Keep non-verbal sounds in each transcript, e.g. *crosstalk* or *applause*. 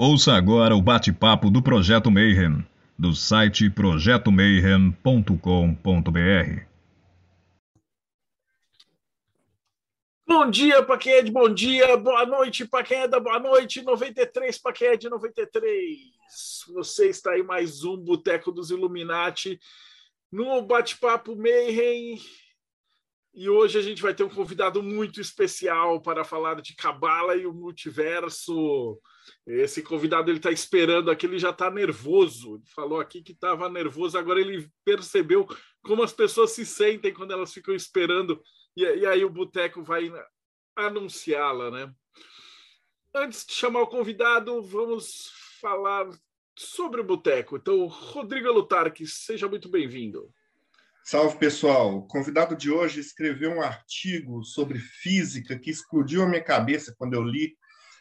Ouça agora o bate-papo do Projeto Mayhem, do site projetomayhem.com.br. Bom dia para quem é de bom dia, boa noite para quem é da boa noite, 93 para quem é de 93. Você está em mais um Boteco dos Illuminati, no bate-papo Mayhem. E hoje a gente vai ter um convidado muito especial para falar de Cabala e o multiverso. Esse convidado ele está esperando aqui, ele já está nervoso. Ele falou aqui que estava nervoso, agora ele percebeu como as pessoas se sentem quando elas ficam esperando. E, e aí o Boteco vai anunciá-la, né? Antes de chamar o convidado, vamos falar sobre o Boteco. Então, Rodrigo Lutarque, seja muito bem-vindo. Salve, pessoal. O convidado de hoje escreveu um artigo sobre física que explodiu a minha cabeça quando eu li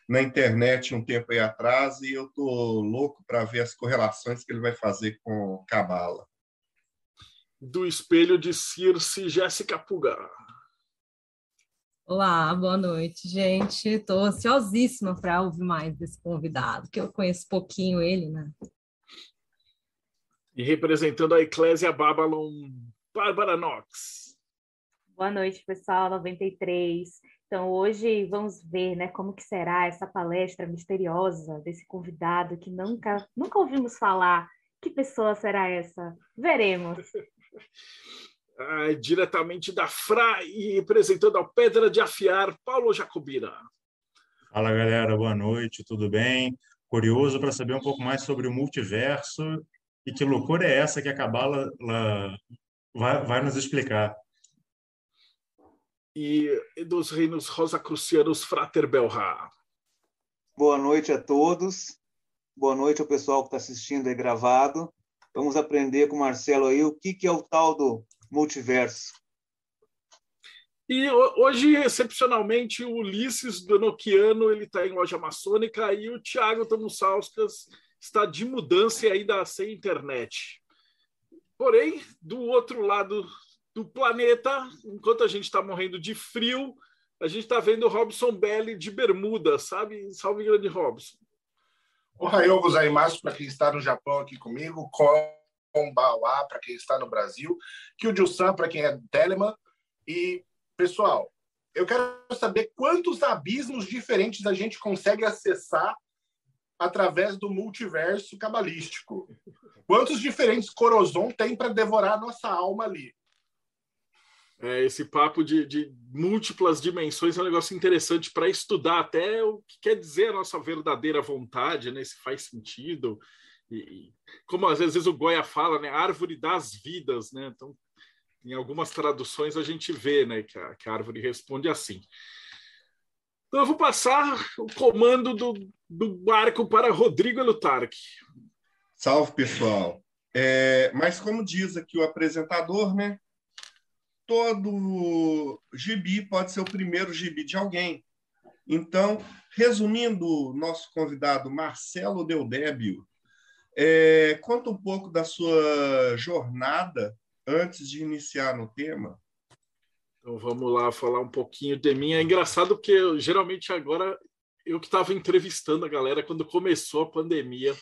na internet um tempo aí atrás e eu tô louco para ver as correlações que ele vai fazer com Cabala. Do espelho de Circe, Jéssica Puga. Olá, boa noite, gente. Estou ansiosíssima para ouvir mais desse convidado, que eu conheço pouquinho ele, né? E representando a Eclésia Babylon, Bárbara Knox. Boa noite, pessoal, 93. Então, hoje vamos ver né, como que será essa palestra misteriosa desse convidado que nunca, nunca ouvimos falar. Que pessoa será essa? Veremos. *laughs* ah, diretamente da FRA e representando a Pedra de Afiar, Paulo Jacobina. Fala, galera. Boa noite, tudo bem? Curioso para saber um pouco mais sobre o multiverso e que loucura é essa que a Cabala vai, vai nos explicar e dos reinos rosacrucianos Frater Belra. Boa noite a todos. Boa noite ao pessoal que está assistindo aí gravado. Vamos aprender com o Marcelo aí o que, que é o tal do multiverso. E hoje, excepcionalmente, o Ulisses ele está em loja maçônica e o Thiago Tamussauskas está de mudança e ainda sem internet. Porém, do outro lado do planeta, enquanto a gente está morrendo de frio, a gente está vendo o Robson Belli de bermuda, sabe? Salve grande Robson. Ohayou gozaimasu para quem está no Japão aqui comigo, Konbawa para quem está no Brasil, Kyuju-san para quem é Telemann. E, pessoal, eu quero saber quantos abismos diferentes a gente consegue acessar através do multiverso cabalístico. Quantos diferentes Corozon tem para devorar a nossa alma ali? É, esse papo de, de, múltiplas dimensões é um negócio interessante para estudar até o que quer dizer a nossa verdadeira vontade, né? se faz sentido. E, como às vezes o Goya fala, né? árvore das vidas. Né? Então, em algumas traduções a gente vê né? que, a, que a árvore responde assim. Então, eu vou passar o comando do, do barco para Rodrigo Lutarque. Salve, pessoal. É, mas como diz aqui o apresentador, né? Todo gibi pode ser o primeiro gibi de alguém. Então, resumindo, nosso convidado Marcelo Deudébio, é, conta um pouco da sua jornada antes de iniciar no tema. Então vamos lá falar um pouquinho de mim. É engraçado porque eu, geralmente agora eu que estava entrevistando a galera quando começou a pandemia.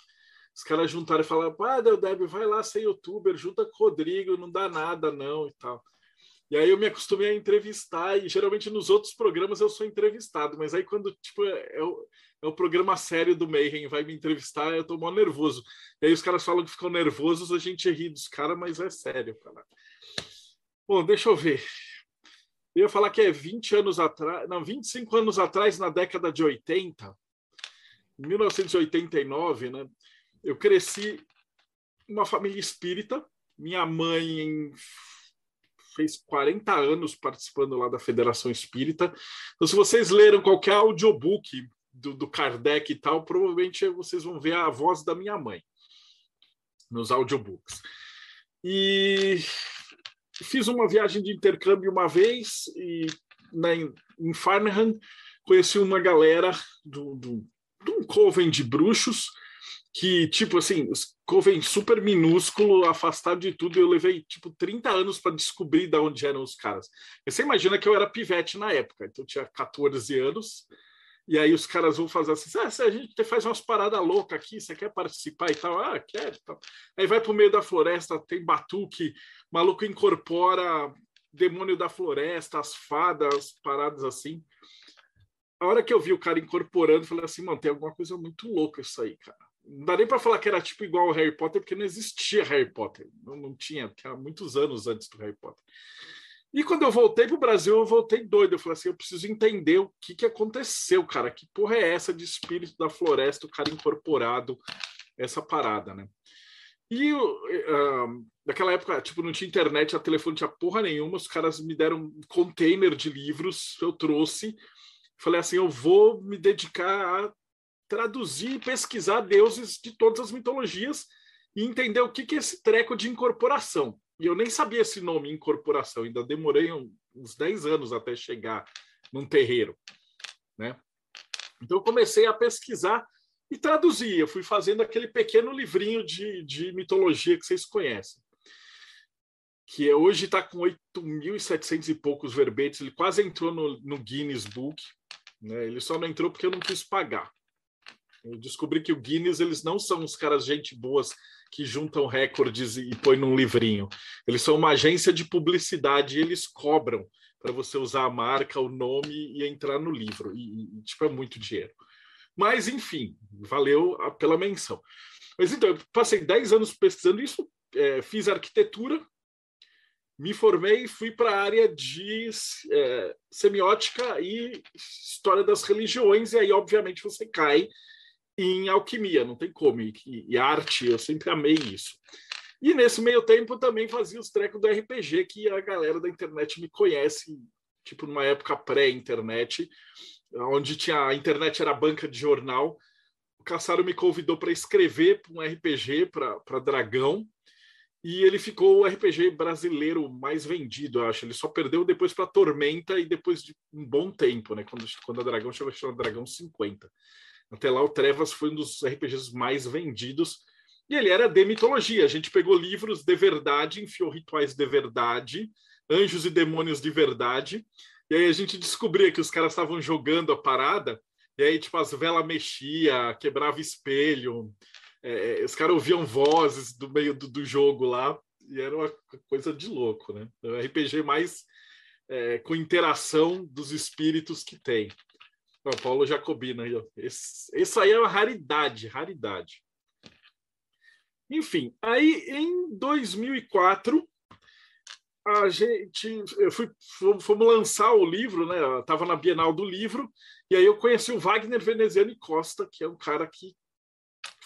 Os caras juntaram e falaram: Ah, Deudébio, vai lá ser youtuber, junta com o Rodrigo, não dá nada não e tal. E aí eu me acostumei a entrevistar, e geralmente nos outros programas eu sou entrevistado, mas aí quando tipo, é, o, é o programa sério do Mayhem, vai me entrevistar, eu tô mó nervoso. E aí os caras falam que ficam nervosos, a gente ri dos caras, mas é sério, cara. Bom, deixa eu ver. Eu ia falar que é 20 anos atrás, não, 25 anos atrás, na década de 80, em 1989, né? Eu cresci uma família espírita. Minha mãe fez 40 anos participando lá da Federação Espírita. Então, se vocês leram qualquer audiobook do, do Kardec e tal, provavelmente vocês vão ver a voz da minha mãe nos audiobooks. E fiz uma viagem de intercâmbio uma vez e na, em Farnham conheci uma galera do, do, de um coven de bruxos que, tipo assim, Coven super minúsculo, afastado de tudo, eu levei, tipo, 30 anos para descobrir de onde eram os caras. Você imagina que eu era pivete na época, então eu tinha 14 anos, E aí os caras vão fazer assim, ah, a gente faz umas paradas loucas aqui, você quer participar e tal? Ah, quero. Tal. Aí vai para o meio da floresta, tem batuque, maluco incorpora demônio da floresta, as fadas, paradas assim. A hora que eu vi o cara incorporando, falei assim, mano, tem alguma coisa muito louca isso aí, cara. Não dá nem para falar que era tipo igual ao Harry Potter, porque não existia Harry Potter. Não, não tinha, tinha muitos anos antes do Harry Potter. E quando eu voltei para o Brasil, eu voltei doido. Eu falei assim: eu preciso entender o que, que aconteceu, cara. Que porra é essa de espírito da floresta, o cara incorporado, essa parada, né? E uh, naquela época, tipo, não tinha internet, a telefone tinha porra nenhuma. Os caras me deram um container de livros, eu trouxe. Falei assim: eu vou me dedicar a traduzir e pesquisar deuses de todas as mitologias e entender o que, que é esse treco de incorporação. E eu nem sabia esse nome, incorporação, ainda demorei uns 10 anos até chegar num terreiro, né? Então eu comecei a pesquisar e traduzir. Eu fui fazendo aquele pequeno livrinho de, de mitologia que vocês conhecem, que é, hoje está com 8.700 e poucos verbetes. Ele quase entrou no, no Guinness Book. Né? Ele só não entrou porque eu não quis pagar. Eu descobri que o Guinness eles não são os caras gente boas que juntam recordes e põem num livrinho. Eles são uma agência de publicidade e eles cobram para você usar a marca, o nome e entrar no livro. E, e, tipo, é muito dinheiro. Mas, enfim, valeu pela menção. Mas então, eu passei 10 anos pesquisando isso, é, fiz arquitetura, me formei e fui para a área de é, semiótica e história das religiões, e aí, obviamente, você cai em alquimia, não tem como. E, e, arte, eu sempre amei isso. E nesse meio tempo também fazia os trecos do RPG, que a galera da internet me conhece, tipo numa época pré-internet, onde tinha a internet era banca de jornal. O Caçaro me convidou para escrever um RPG para Dragão, e ele ficou o RPG brasileiro mais vendido, eu acho. Ele só perdeu depois para Tormenta e depois de um bom tempo, né? Quando, quando a Dragão chegou a Dragão 50. Até lá, o Trevas foi um dos RPGs mais vendidos. E ele era de mitologia. A gente pegou livros de verdade, enfiou rituais de verdade, anjos e demônios de verdade. E aí a gente descobria que os caras estavam jogando a parada. E aí, tipo, as velas mexia, quebrava espelho. É, os caras ouviam vozes do meio do, do, jogo lá. E era uma coisa de louco, né? É o RPG mais é, com interação dos espíritos que tem. Paulo Esse, isso aí é uma raridade, raridade. Enfim, aí em 2004 a gente eu fui fomos lançar o livro, né? Eu tava na Bienal do livro e aí eu conheci o Wagner Veneziano e Costa, que é um cara que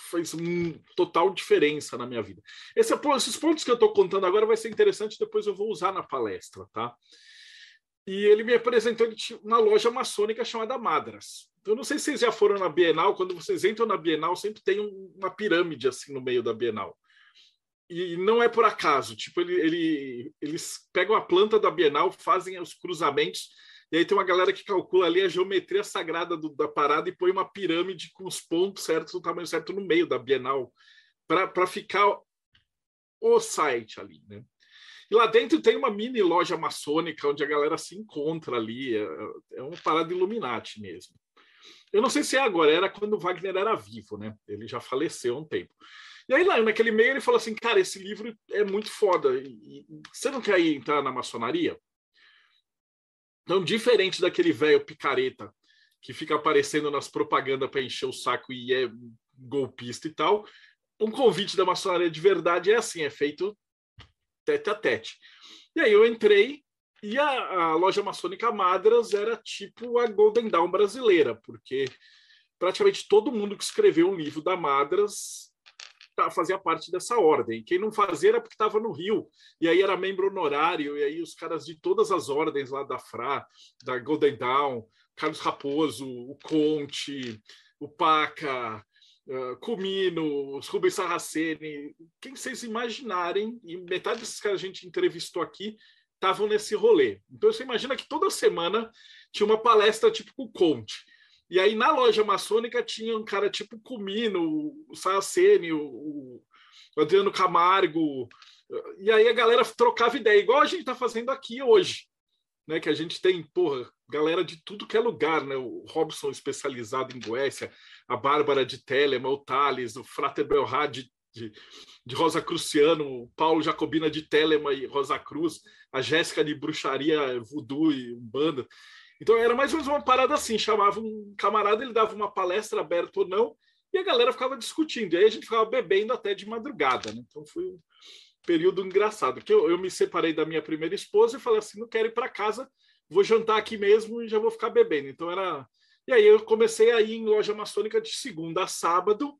fez uma total diferença na minha vida. Esse, esses pontos que eu estou contando agora vai ser interessante, depois eu vou usar na palestra, tá? E ele me apresentou uma loja maçônica chamada Madras. Eu não sei se vocês já foram na Bienal, quando vocês entram na Bienal, sempre tem uma pirâmide assim no meio da Bienal. E não é por acaso, tipo, ele, ele, eles pegam a planta da Bienal, fazem os cruzamentos, e aí tem uma galera que calcula ali a geometria sagrada do, da parada e põe uma pirâmide com os pontos certos, o tamanho certo no meio da Bienal, para ficar o site ali, né? E lá dentro tem uma mini loja maçônica onde a galera se encontra ali. É, é uma parada Illuminati mesmo. Eu não sei se é agora, era quando o Wagner era vivo, né? Ele já faleceu há um tempo. E aí, lá, naquele meio, ele falou assim: Cara, esse livro é muito foda. E, você não quer ir entrar na maçonaria? Então, diferente daquele velho picareta que fica aparecendo nas propagandas para encher o saco e é golpista e tal, um convite da maçonaria de verdade é assim: é feito tete a tete. E aí eu entrei e a, a loja maçônica Madras era tipo a Golden Dawn brasileira, porque praticamente todo mundo que escreveu um livro da Madras tá, fazia parte dessa ordem. Quem não fazia era porque estava no Rio, e aí era membro honorário, e aí os caras de todas as ordens lá da FRA, da Golden Dawn, Carlos Raposo, o Conte, o Paca, uh, Comino, os Rubens Sarraceni, quem vocês imaginarem, e metade desses caras a gente entrevistou aqui estavam nesse rolê. Então você imagina que toda semana tinha uma palestra tipo com o Conte. E aí na loja maçônica tinha um cara tipo Comino, o Saraceni, o, o Adriano Camargo. E aí a galera trocava ideia, igual a gente está fazendo aqui hoje. Né, que a gente tem, porra, galera de tudo que é lugar, né? O Robson especializado em Goécia, a Bárbara de Telema, o Thales, o Frater Belrad de, de, de, Rosa Cruciano, o Paulo Jacobina de Telema e Rosa Cruz, a Jéssica de Bruxaria, Voodoo e Banda. Então era mais ou menos uma parada assim, chamava um camarada, ele dava uma palestra aberta ou não, e a galera ficava discutindo. E aí a gente ficava bebendo até de madrugada, né? Então foi um período engraçado. Que eu, eu me separei da minha primeira esposa e falei assim, não quero ir para casa, vou jantar aqui mesmo e já vou ficar bebendo. Então era. E aí eu comecei a ir em loja maçônica de segunda a sábado.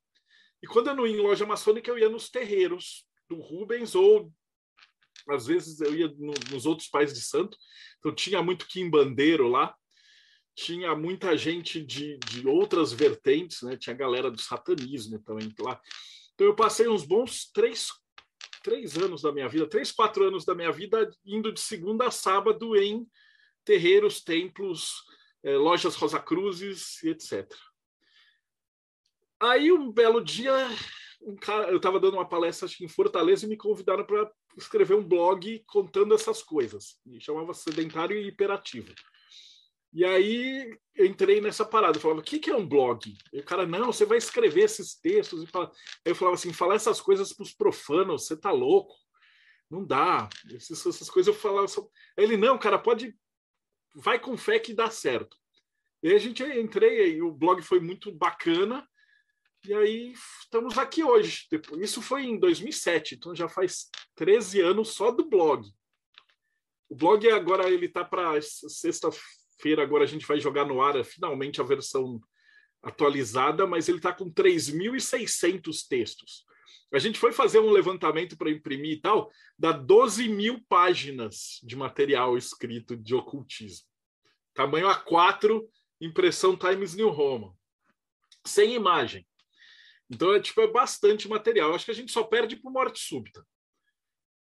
E quando eu não ia em loja maçônica, eu ia nos terreiros do Rubens ou às vezes eu ia no, nos outros pais de santo. Então tinha muito quimbandeiro lá. Tinha muita gente de, de outras vertentes, né? Tinha galera do satanismo também lá. Então eu passei uns bons três, três anos da minha vida, três, quatro anos da minha vida indo de segunda a sábado em terreiros, templos, lojas Rosa Cruzes e etc. Aí um belo dia, um cara, eu estava dando uma palestra acho, em Fortaleza e me convidaram para escrever um blog contando essas coisas. E chamava Sedentário e Hiperativo. E aí eu entrei nessa parada, eu falava, o que, que é um blog? E o cara, não, você vai escrever esses textos. E fala... Eu falava assim, falar essas coisas para os profanos, você tá louco? Não dá. Essas, essas coisas eu falava. Só... Ele, não, cara, pode. Vai com fé que dá certo. E aí a gente entrei, e o blog foi muito bacana. E aí estamos aqui hoje. Isso foi em 2007, então já faz 13 anos só do blog. O blog agora ele tá para sexta-feira, agora a gente vai jogar no ar finalmente a versão atualizada, mas ele está com 3.600 textos. A gente foi fazer um levantamento para imprimir e tal, dá 12 mil páginas de material escrito de ocultismo. Tamanho A4, impressão Times New Roman. Sem imagem. Então, é, tipo, é bastante material. Acho que a gente só perde por morte súbita.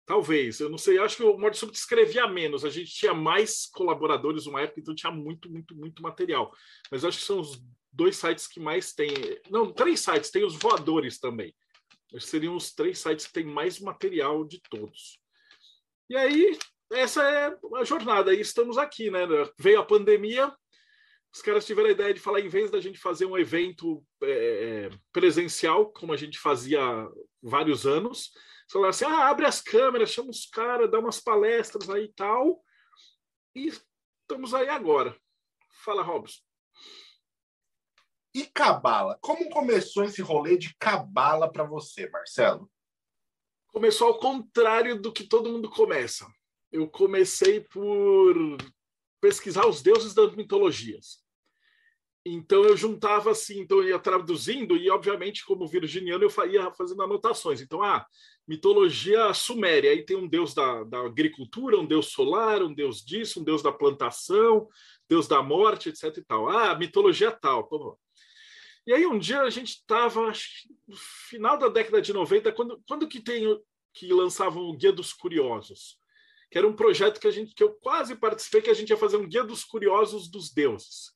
Talvez, eu não sei. Acho que o Morte Súbita escrevia menos. A gente tinha mais colaboradores numa época, então tinha muito, muito, muito material. Mas acho que são os dois sites que mais tem. Não, três sites, tem os voadores também. Que seriam os três sites que têm mais material de todos. E aí, essa é a jornada. Aí estamos aqui, né? Veio a pandemia, os caras tiveram a ideia de falar, em vez da gente fazer um evento é, presencial, como a gente fazia vários anos, falaram assim: ah, abre as câmeras, chama os caras, dá umas palestras aí e tal. E estamos aí agora. Fala, Robson. E cabala? Como começou esse rolê de cabala para você, Marcelo? Começou ao contrário do que todo mundo começa. Eu comecei por pesquisar os deuses das mitologias. Então eu juntava assim, então eu ia traduzindo e obviamente como virginiano eu ia fazendo anotações. Então, ah, mitologia suméria, aí tem um deus da, da agricultura, um deus solar, um deus disso, um deus da plantação, deus da morte, etc e tal. Ah, mitologia tal. E aí um dia a gente estava no final da década de 90, quando, quando que tem que lançavam o Guia dos Curiosos, que era um projeto que a gente que eu quase participei que a gente ia fazer um Guia dos Curiosos dos deuses.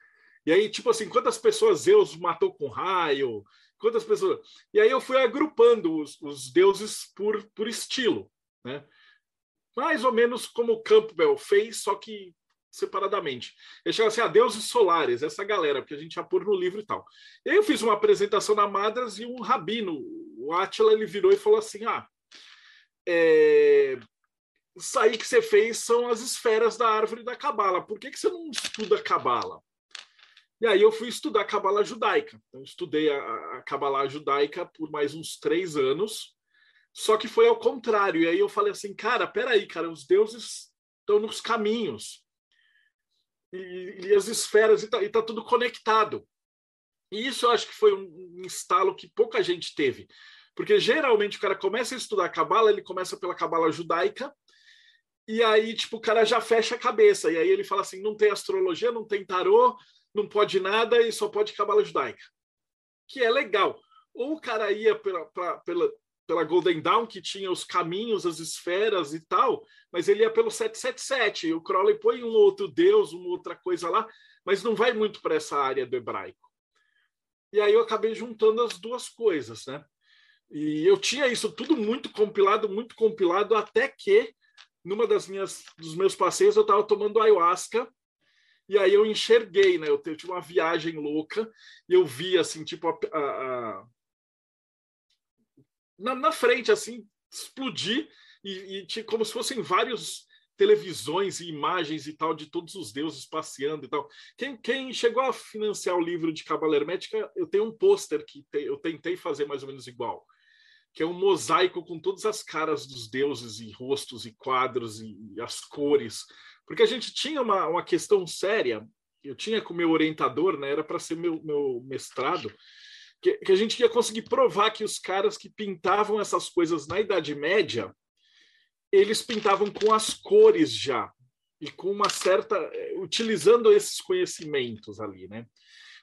E aí, tipo assim, quantas pessoas Zeus matou com raio? Quantas pessoas. E aí eu fui agrupando os, os deuses por, por estilo, né? Mais ou menos como o Campbell fez, só que separadamente. Ele chama assim, ah, deuses solares, essa galera, porque a gente já pôr no livro e tal. E aí eu fiz uma apresentação na Madras e um rabino, o Átila, ele virou e falou assim, ah, é... isso aí que você fez são as esferas da árvore da Cabala. Por que, que você não estuda Cabala? E aí eu fui estudar Cabala judaica. Então, estudei a, Cabala judaica por mais uns três anos, só que foi ao contrário. E aí eu falei assim, cara, peraí, cara, os deuses estão nos caminhos. E, e as esferas, e tá, e tá, tudo conectado. E isso eu acho que foi um, estalo que pouca gente teve. Porque geralmente o cara começa a estudar Cabala, ele começa pela Cabala judaica, e aí, tipo, o cara já fecha a cabeça. E aí ele fala assim: não tem astrologia, não tem tarô, não pode nada e só pode cabala judaica. Que é legal. Ou o cara ia pela, pra, pela, pela Golden Dawn, que tinha os caminhos, as esferas e tal, mas ele ia pelo 777. E o Crowley põe um outro deus, uma outra coisa lá, mas não vai muito para essa área do hebraico. E aí eu acabei juntando as duas coisas, né? E eu tinha isso tudo muito compilado, muito compilado, até que numa das minhas dos meus passeios eu estava tomando ayahuasca E aí eu enxerguei, né? Eu tive uma viagem louca e eu vi assim, tipo, a, a, a... Na, na, frente, assim, explodir e, e como se fossem vários televisões e imagens e tal de todos os deuses passeando e tal. Quem, quem chegou a financiar o livro de Cabala Hermética, eu tenho um pôster que te, eu tentei fazer mais ou menos igual, que é um mosaico com todas as caras dos deuses e rostos e quadros e, e as cores, porque a gente tinha uma, uma questão séria, eu tinha com meu orientador, né, era para ser meu, meu mestrado, que, que a gente ia conseguir provar que os caras que pintavam essas coisas na Idade Média eles pintavam com as cores já e com uma certa eh, utilizando esses conhecimentos ali, né?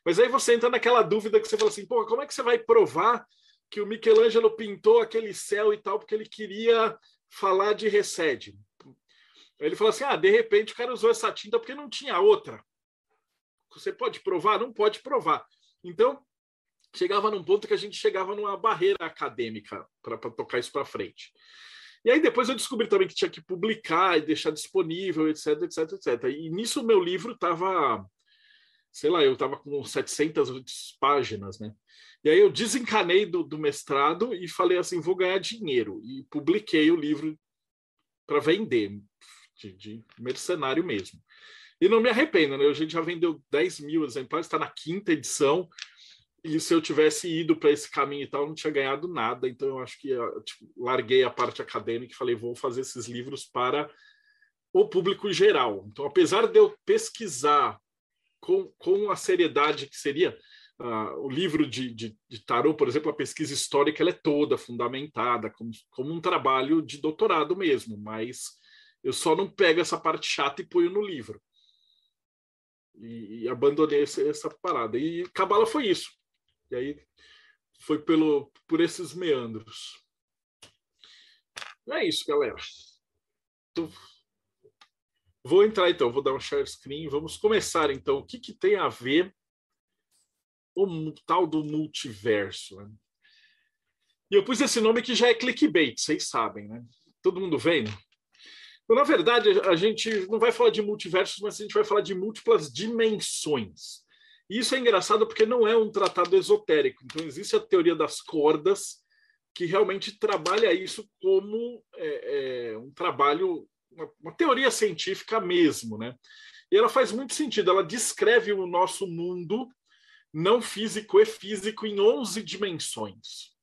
Mas aí você entra naquela dúvida que você fala assim, pô, como é que você vai provar que o Michelangelo pintou aquele céu e tal porque ele queria falar de recede? Ele falou assim, ah, de repente o cara usou essa tinta porque não tinha outra. Você pode provar? Não pode provar. Então, chegava num ponto que a gente chegava numa barreira acadêmica para tocar isso para frente. E aí depois eu descobri também que tinha que publicar e deixar disponível, etc, etc, etc. E nisso meu livro estava, sei lá, eu estava com 700 páginas, né? E aí eu desencanei do, do mestrado e falei assim, vou ganhar dinheiro. E publiquei o livro para vender, de, de, mercenário mesmo. E não me arrependo, né? A gente já vendeu 10 mil exemplares, está na quinta edição. E se eu tivesse ido para esse caminho e tal, eu não tinha ganhado nada. Então eu acho que eu, tipo, larguei a parte acadêmica e falei, vou fazer esses livros para o público geral. Então, apesar de eu pesquisar com, com a seriedade que seria uh, o livro de, de, de tarô, por exemplo, a pesquisa histórica ela é toda fundamentada, como, como um trabalho de doutorado mesmo, mas eu só não pego essa parte chata e ponho no livro. E, e abandonei essa, essa parada. E Cabala foi isso. E aí foi pelo, por esses meandros. É isso, galera. Então, vou entrar então, vou dar um share screen. Vamos começar então. O que, que tem a ver o tal do multiverso? Né? E eu pus esse nome que já é clickbait, vocês sabem, né? Todo mundo vendo? Então, na verdade, a gente não vai falar de multiversos, mas a gente vai falar de múltiplas dimensões. Isso é engraçado porque não é um tratado esotérico. Então, existe a teoria das cordas, que realmente trabalha isso como é, é, um trabalho, uma, uma, teoria científica mesmo. Né? E ela faz muito sentido. Ela descreve o nosso mundo não físico e físico em 11 dimensões.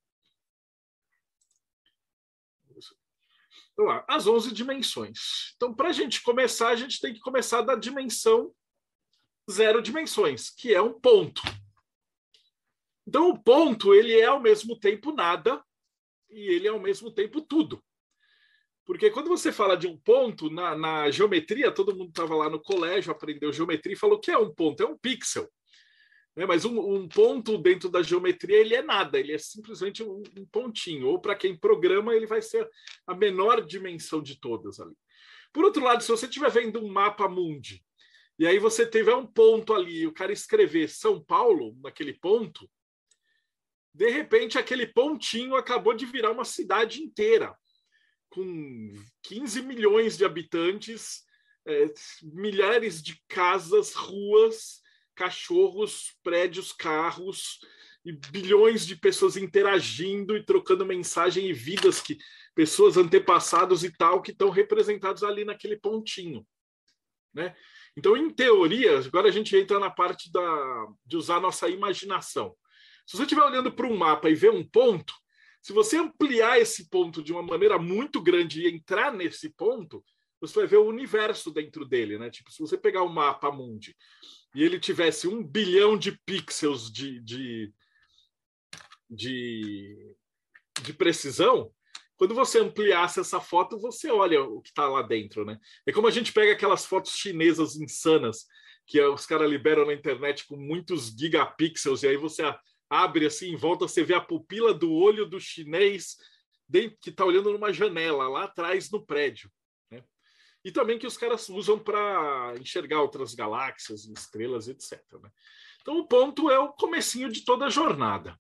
Então, lá, as 11 dimensões. Então, para a gente começar, a gente tem que começar da dimensão zero dimensões, que é um ponto. Então, o ponto ele é ao mesmo tempo nada e ele é ao mesmo tempo tudo. Porque quando você fala de um ponto, na, na geometria, todo mundo estava lá no colégio, aprendeu geometria e falou que é um ponto, é um pixel. Né? Mas um, um, ponto dentro da geometria ele é nada, ele é simplesmente um, um pontinho. Ou para quem programa, ele vai ser a menor dimensão de todas ali. Por outro lado, se você estiver vendo um mapa mundi e aí você tiver um ponto ali, o cara escrever São Paulo naquele ponto, de repente aquele pontinho acabou de virar uma cidade inteira, com 15 milhões de habitantes, é, milhares de casas, ruas, cachorros, prédios, carros e bilhões de pessoas interagindo e trocando mensagem e vidas que pessoas antepassados e tal que estão representados ali naquele pontinho, né? Então, em teoria, agora a gente entra na parte da, de usar nossa imaginação. Se você estiver olhando para um mapa e ver um ponto, se você ampliar esse ponto de uma maneira muito grande e entrar nesse ponto, você vai ver o universo dentro dele, né? Tipo, se você pegar o um mapa mundi e ele tivesse um bilhão de pixels de, de, de, de precisão, quando você ampliasse essa foto, você olha o que está lá dentro, né? É como a gente pega aquelas fotos chinesas insanas que os caras liberam na internet com muitos gigapixels, e aí você abre assim, em volta, você vê a pupila do olho do chinês que está olhando numa janela lá atrás no prédio. Né? E também que os caras usam para enxergar outras galáxias, estrelas, etc. Né? Então o ponto é o comecinho de toda a jornada.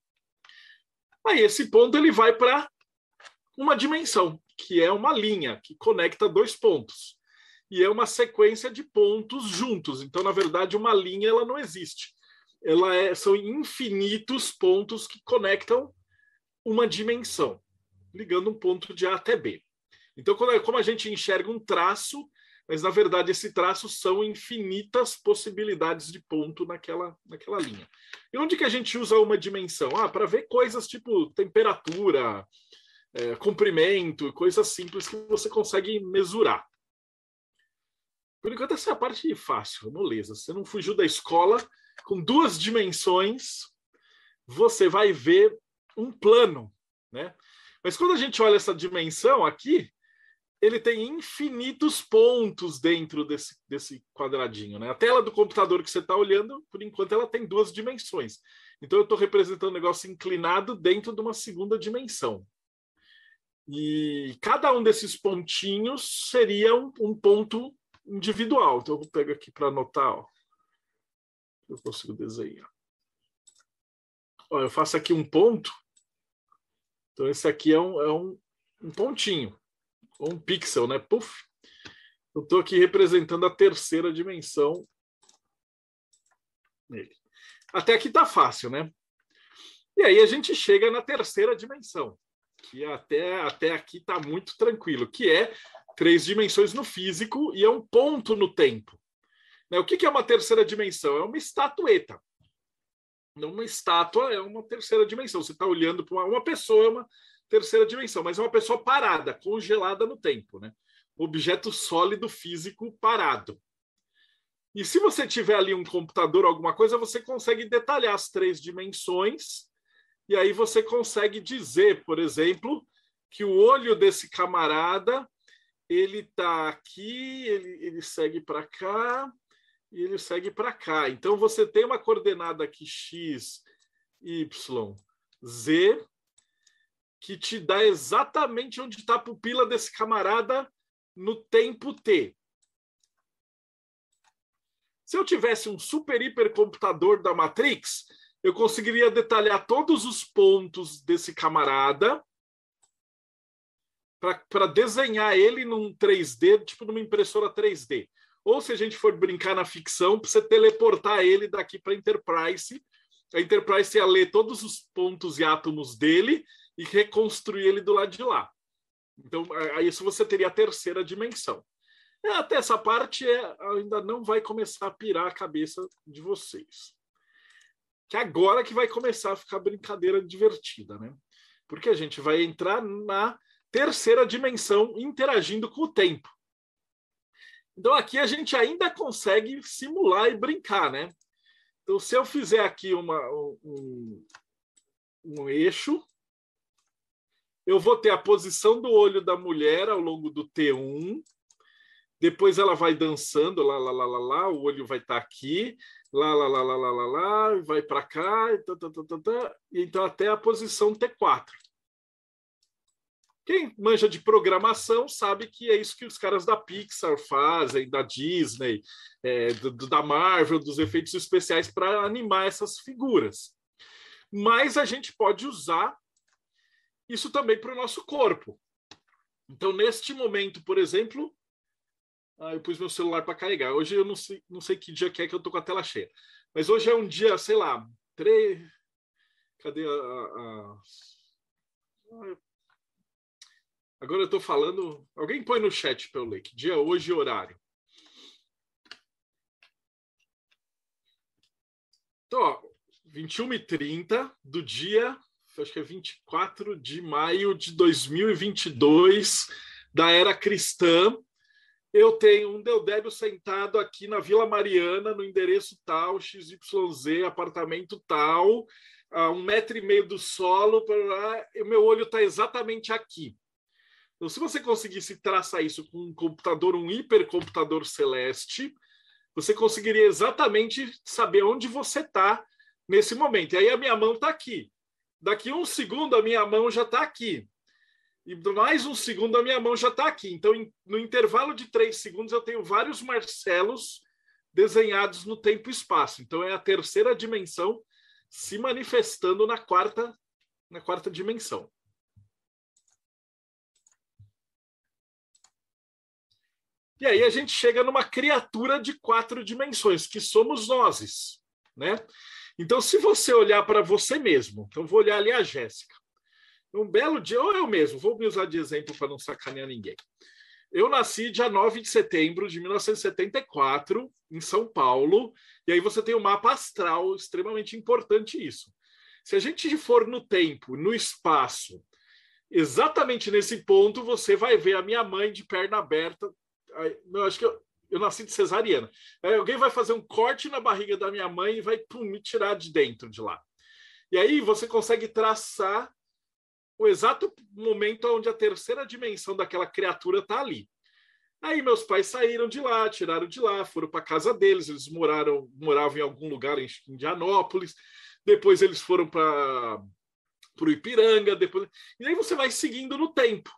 Aí esse ponto ele vai para uma dimensão, que é uma linha que conecta dois pontos. e é uma sequência de pontos juntos. Então, na verdade, uma linha ela não existe. Ela é, são infinitos pontos que conectam uma dimensão, ligando um ponto de A até B. Então, como a gente enxerga um traço, mas na verdade esse traço são infinitas possibilidades de ponto naquela, naquela linha. E onde que a gente usa uma dimensão? Ah, para ver coisas tipo temperatura, é, comprimento, coisas simples que você consegue mesurar. Por enquanto, essa é a parte fácil, moleza. Você não fugiu da escola com duas dimensões, você vai ver um plano, né? Mas quando a gente olha essa dimensão aqui, ele tem infinitos pontos dentro desse, desse quadradinho. Né? A tela do computador que você está olhando, por enquanto, ela tem duas dimensões. Então, eu estou representando um negócio inclinado dentro de uma segunda dimensão. E cada um desses pontinhos seria um, um ponto individual. Então, eu vou pegar aqui para anotar. Ó. Eu consigo desenhar. Ó, eu faço aqui um ponto. Então, esse aqui é um, é um, um pontinho um pixel, né? Puf. Eu estou aqui representando a terceira dimensão. Até aqui está fácil, né? E aí a gente chega na terceira dimensão, que até, até aqui está muito tranquilo, que é três dimensões no físico e é um ponto no tempo. Né? O que é uma terceira dimensão? É uma estatueta. Uma estátua é uma terceira dimensão. Você está olhando para uma, uma pessoa, é uma terceira dimensão, mas é uma pessoa parada, congelada no tempo, né? Objeto sólido físico parado. E se você tiver ali um computador, alguma coisa, você consegue detalhar as três dimensões, e aí você consegue dizer, por exemplo, que o olho desse camarada ele está aqui, ele, ele segue para cá e ele segue para cá. Então você tem uma coordenada aqui x, y, z, que te dá exatamente onde está a pupila desse camarada no tempo t. Se eu tivesse um super hipercomputador da Matrix, eu conseguiria detalhar todos os pontos desse camarada para desenhar ele num 3D, tipo numa impressora 3D. Ou se a gente for brincar na ficção, para você teleportar ele daqui para a Enterprise. A Enterprise ia ler todos os pontos e átomos dele e reconstruir ele do lado de lá. Então, a isso você teria a terceira dimensão. E até essa parte é, ainda não vai começar a pirar a cabeça de vocês. Que agora que vai começar a ficar brincadeira divertida, né? Porque a gente vai entrar na terceira dimensão interagindo com o tempo. Então aqui a gente ainda consegue simular e brincar, né? Então se eu fizer aqui uma, um, um eixo, eu vou ter a posição do olho da mulher ao longo do T1, depois ela vai dançando, lá, lá, lá, lá, lá o olho vai estar tá aqui, lá, lá, lá, lá, lá, lá, lá vai para cá, tá, tá, tá, tá, tá, então até a posição T4. Quem manja de programação sabe que é isso que os caras da Pixar fazem, da Disney, é, do, da Marvel, dos efeitos especiais para animar essas figuras. Mas a gente pode usar isso também para o nosso corpo. Então, neste momento, por exemplo, ah, eu pus meu celular para carregar. Hoje eu não sei, não sei que dia que é que eu estou com a tela cheia. Mas hoje é um dia, sei lá, três. Cadê a. a... Agora eu estou falando. Alguém põe no chat para eu ler. Que dia é hoje e horário? Então, ó, 21h30 do dia acho que é 24 de maio de 2022, da era cristã. Eu tenho um Deodébio sentado aqui na Vila Mariana, no endereço tal, XYZ, apartamento tal, a um metro e meio do solo, e o meu olho está exatamente aqui. Então, se você conseguisse traçar isso com um computador, um hipercomputador celeste, você conseguiria exatamente saber onde você está nesse momento. E aí a minha mão está aqui. Daqui um segundo a minha mão já está aqui. E mais um segundo a minha mão já está aqui. Então, no intervalo de três segundos, eu tenho vários Marcelos desenhados no tempo e espaço. Então, é a terceira dimensão se manifestando na quarta, na quarta dimensão. E aí a gente chega numa criatura de quatro dimensões, que somos nós, né? Então, se você olhar para você mesmo, então vou olhar ali a Jéssica. Um belo dia, ou eu mesmo, vou me usar de exemplo para não sacanear ninguém. Eu nasci dia 9 de setembro de 1974, em São Paulo, e aí você tem o um mapa astral, extremamente importante isso. Se a gente for no tempo, no espaço, exatamente nesse ponto, você vai ver a minha mãe de perna aberta. Eu acho que eu, eu nasci de cesariana. Aí alguém vai fazer um corte na barriga da minha mãe e vai pum, me tirar de dentro de lá. E aí você consegue traçar o exato momento onde a terceira dimensão daquela criatura está ali. Aí meus pais saíram de lá, tiraram de lá, foram para casa deles, eles moraram, moravam em algum lugar em Indianópolis, depois eles foram para o Ipiranga, depois... e aí você vai seguindo no tempo.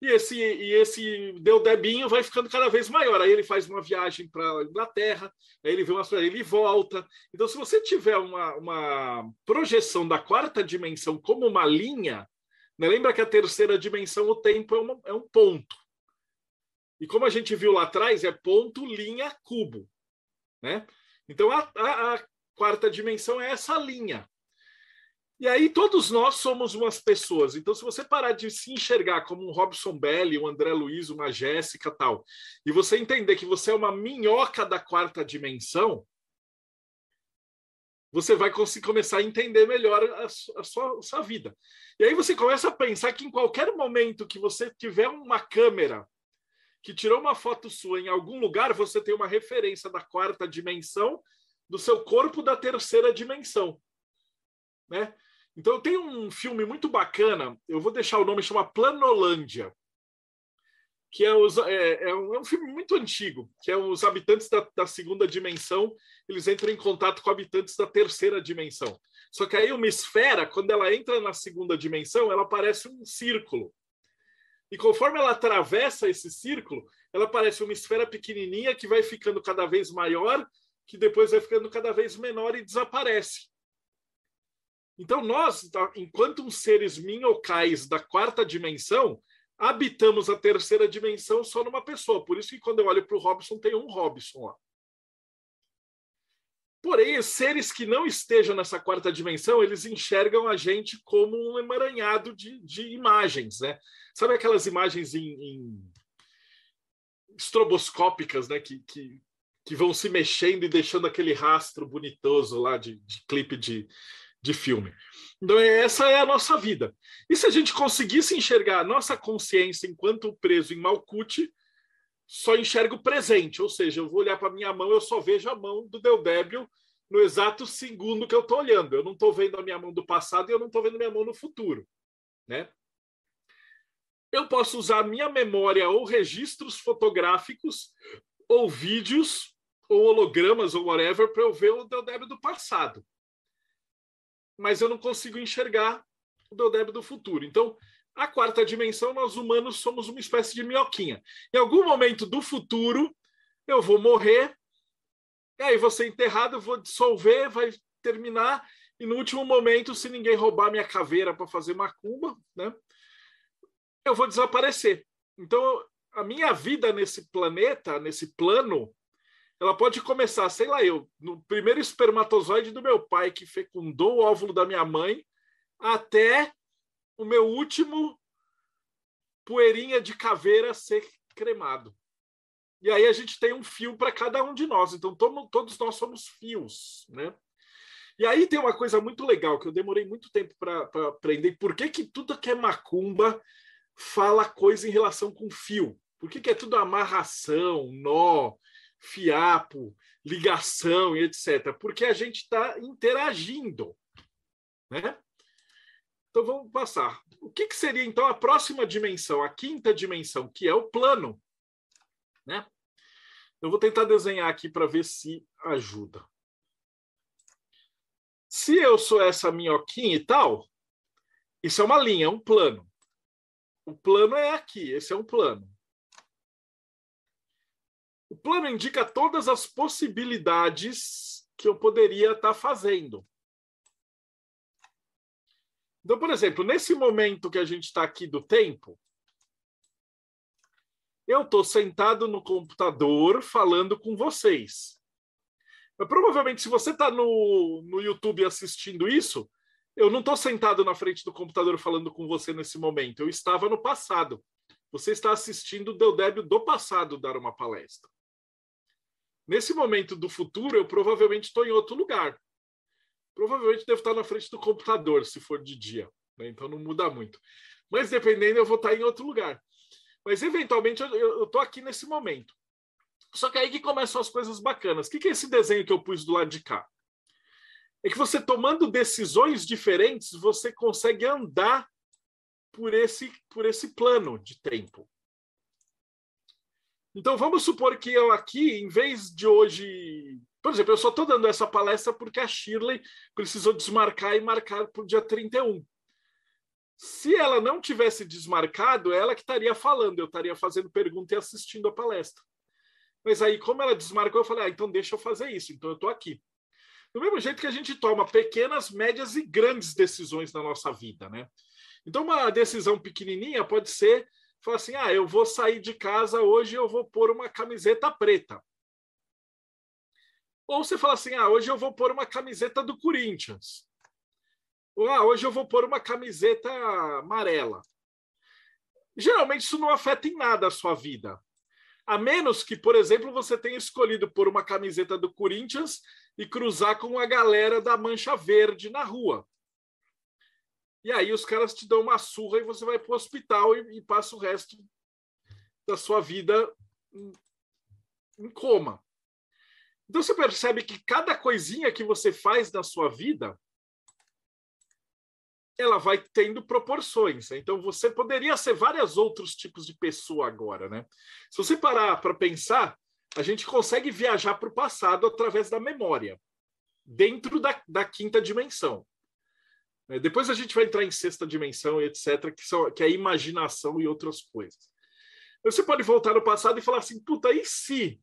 E esse, e esse Deu Debinho vai ficando cada vez maior. Aí ele faz uma viagem para a Inglaterra, aí ele vê uma ele volta. Então, se você tiver uma, uma projeção da quarta dimensão como uma linha, né? lembra que a terceira dimensão, o tempo é, uma, é um ponto. E como a gente viu lá atrás, é ponto, linha, cubo. Né? Então, a, a, a quarta dimensão é essa linha. E aí todos nós somos umas pessoas. Então, se você parar de se enxergar como um Robson Belli, um André Luiz, uma Jéssica tal, e você entender que você é uma minhoca da quarta dimensão, você vai começar a entender melhor a, a, sua, a sua vida. E aí você começa a pensar que em qualquer momento que você tiver uma câmera que tirou uma foto sua em algum lugar, você tem uma referência da quarta dimensão do seu corpo da terceira dimensão. Né? Então tem um filme muito bacana, eu vou deixar o nome, chama Planolândia, que é, os, é, é, um, é um, filme muito antigo, que é os habitantes da, da, segunda dimensão, eles entram em contato com habitantes da terceira dimensão. Só que aí uma esfera, quando ela entra na segunda dimensão, ela parece um círculo. E conforme ela atravessa esse círculo, ela parece uma esfera pequenininha que vai ficando cada vez maior, que depois vai ficando cada vez menor e desaparece. Então, nós, tá, enquanto seres minhocais da quarta dimensão, habitamos a terceira dimensão só numa pessoa. Por isso que quando eu olho para o Robson, tem um Robson lá. Porém, seres que não estejam nessa quarta dimensão, eles enxergam a gente como um emaranhado de, de imagens, né? Sabe aquelas imagens em, em estroboscópicas, né? Que, que, que, vão se mexendo e deixando aquele rastro bonitoso lá de, de clipe de, de filme. Então, essa é a nossa vida. E se a gente conseguisse enxergar a nossa consciência enquanto preso em Malkuth, só enxergo o presente, ou seja, eu vou olhar para minha mão, eu só vejo a mão do Deudébio no exato segundo que eu estou olhando. Eu não estou vendo a minha mão do passado e eu não estou vendo a minha mão no futuro. Né? Eu posso usar minha memória ou registros fotográficos, ou vídeos, ou hologramas, ou whatever, para eu ver o Deudébio do passado mas eu não consigo enxergar o Deodébio do futuro. Então, a quarta dimensão, nós humanos somos uma espécie de minhoquinha. Em algum momento do futuro, eu vou morrer, aí vou ser enterrado, vou dissolver, vai terminar, e no último momento, se ninguém roubar minha caveira para fazer macumba, né, eu vou desaparecer. Então, a minha vida nesse planeta, nesse plano, ela pode começar, sei lá, eu, no primeiro espermatozoide do meu pai que fecundou o óvulo da minha mãe, até o meu último poeirinha de caveira ser cremado. E aí a gente tem um fio para cada um de nós. Então todos nós somos fios, né? E aí tem uma coisa muito legal que eu demorei muito tempo para aprender. Por que, que tudo que é macumba fala coisa em relação com fio? Por que, que é tudo amarração, nó, fiapo, ligação e etc. Porque a gente está interagindo. Né? Então vamos passar. O que, que, seria então a próxima dimensão, a quinta dimensão, que é o plano? Né? Eu vou tentar desenhar aqui para ver se ajuda. Se eu sou essa minhoquinha e tal, isso é uma linha, é um plano. O plano é aqui, esse é um plano. O plano indica todas as possibilidades que eu poderia estar fazendo. Então, por exemplo, nesse momento que a gente está aqui do tempo, Eu estou sentado no computador falando com vocês. Mas provavelmente, se você está no, no YouTube assistindo isso, eu não estou sentado na frente do computador falando com você nesse momento. Eu estava no passado. Você está assistindo o Deudébio do passado dar uma palestra. Nesse momento do futuro, eu provavelmente estou em outro lugar. Provavelmente devo estar na frente do computador, se for de dia. Né? Então não muda muito. Mas dependendo, eu vou estar em outro lugar. Mas eventualmente eu estou aqui nesse momento. Só que aí que começam as coisas bacanas. O que, que é esse desenho que eu pus do lado de cá? É que você tomando decisões diferentes, você consegue andar por esse, por esse plano de tempo. Então vamos supor que eu aqui, em vez de hoje. Por exemplo, eu só estou dando essa palestra porque a Shirley precisou desmarcar e marcar para o dia 31. Se ela não tivesse desmarcado, ela que estaria falando, eu estaria fazendo pergunta e assistindo a palestra. Mas aí, como ela desmarcou, eu falei, ah, então deixa eu fazer isso, então eu estou aqui. Do mesmo jeito que a gente toma pequenas, médias e grandes decisões na nossa vida, né? Então, uma decisão pequenininha pode ser falar assim: ah, eu vou sair de casa hoje eu vou pôr uma camiseta preta. Ou você fala assim: ah, hoje eu vou pôr uma camiseta do Corinthians. Ou ah, hoje eu vou pôr uma camiseta amarela. Geralmente isso não afeta em nada a sua vida. A menos que, por exemplo, você tenha escolhido pôr uma camiseta do Corinthians e cruzar com a galera da Mancha Verde na rua. E aí os caras te dão uma surra e você vai para o hospital e, e, passa o resto da sua vida em, em coma. Então você percebe que cada coisinha que você faz na sua vida ela vai tendo proporções. Né? Então você poderia ser vários outros tipos de pessoa agora, né? Se você parar para pensar, a gente consegue viajar para o passado através da memória, dentro da, da quinta dimensão. É, depois a gente vai entrar em sexta dimensão e etc., que, são, que é imaginação e outras coisas. Você pode voltar no passado e falar assim, puta, e se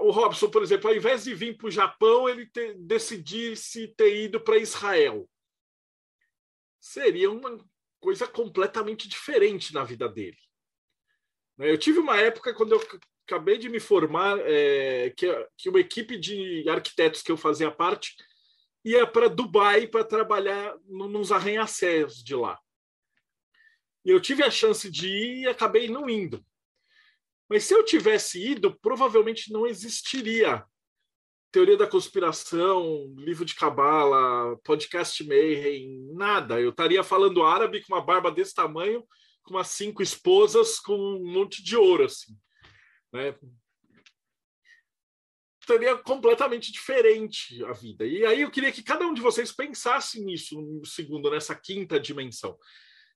o Robson, por exemplo, ao invés de vir para o Japão, ele te, decidisse ter ido para Israel? Seria uma coisa completamente diferente na vida dele. Né, eu tive uma época, quando eu acabei de me formar, é, que, que uma equipe de arquitetos que eu fazia parte ia para Dubai para trabalhar nos arranha-céus de lá. E eu tive a chance de ir e acabei não indo. Mas se eu tivesse ido, provavelmente não existiria teoria da conspiração, livro de cabala, podcast Mayhem, nada. Eu estaria falando árabe com uma barba desse tamanho, com umas cinco esposas, com um monte de ouro, assim. Né? Seria completamente diferente a vida. E aí eu queria que cada um de vocês pensasse nisso, segundo, nessa quinta dimensão.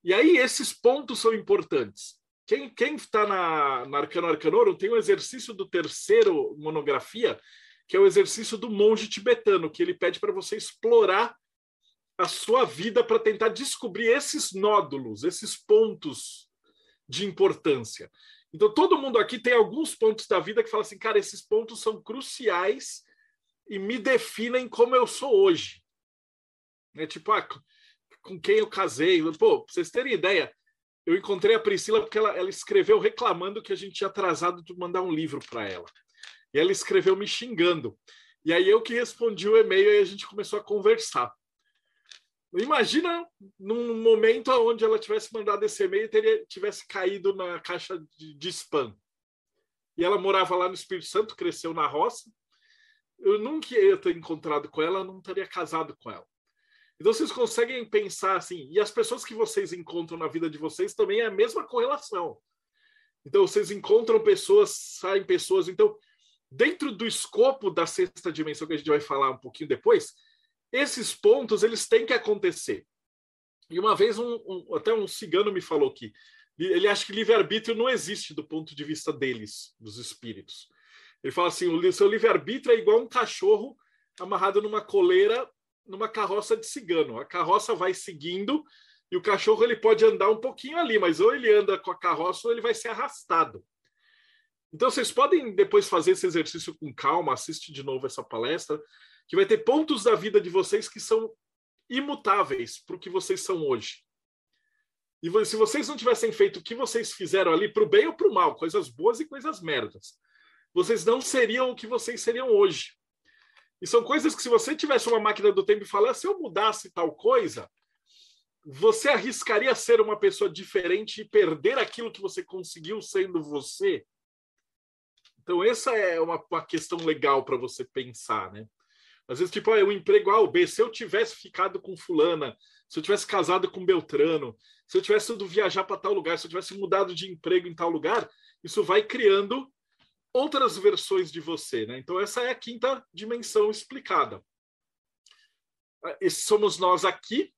E aí esses pontos são importantes. Quem está na, na Arcano Arcanorum tem um exercício do terceiro monografia, que é o exercício do monge tibetano, que ele pede para você explorar a sua vida para tentar descobrir esses nódulos, esses pontos de importância. Então, todo mundo aqui tem alguns pontos da vida que fala assim, cara, esses pontos são cruciais e me definem como eu sou hoje. É tipo, ah, com quem eu casei. Pô, pra vocês terem ideia, eu encontrei a Priscila porque ela, ela escreveu reclamando que a gente tinha atrasado de mandar um livro para ela. E ela escreveu me xingando. E aí eu que respondi o e-mail e a gente começou a conversar. Imagina num momento onde ela tivesse mandado esse e-mail e tivesse caído na caixa de, de spam. E ela morava lá no Espírito Santo, cresceu na roça. Eu nunca ia ter encontrado com ela, não teria casado com ela. Então vocês conseguem pensar assim, e as pessoas que vocês encontram na vida de vocês também é a mesma correlação. Então vocês encontram pessoas, saem pessoas. Então, dentro do escopo da sexta dimensão que a gente vai falar um pouquinho depois, esses pontos eles têm que acontecer. E uma vez um, um, até um cigano me falou que ele acha que livre-arbítrio não existe do ponto de vista deles, dos espíritos. Ele fala assim: o seu livre-arbítrio é igual um cachorro amarrado numa coleira, numa carroça de cigano. A carroça vai seguindo e o cachorro ele pode andar um pouquinho ali, mas ou ele anda com a carroça ou ele vai ser arrastado. Então vocês podem depois fazer esse exercício com calma, assiste de novo essa palestra que vai ter pontos da vida de vocês que são imutáveis para o que vocês são hoje. E se vocês não tivessem feito o que vocês fizeram ali, para o bem ou para o mal, coisas boas e coisas merdas, vocês não seriam o que vocês seriam hoje. E são coisas que, se você tivesse uma máquina do tempo e falasse, se eu mudasse tal coisa, você arriscaria ser uma pessoa diferente e perder aquilo que você conseguiu sendo você? Então, essa é uma, uma questão legal para você pensar, né? Às vezes, tipo, ah, um emprego A ou B, se eu tivesse ficado com fulana, se eu tivesse casado com Beltrano, se eu tivesse ido viajar para tal lugar, se eu tivesse mudado de emprego em tal lugar, isso vai criando outras versões de você, né? Então, essa é a quinta dimensão explicada. Esse somos nós aqui,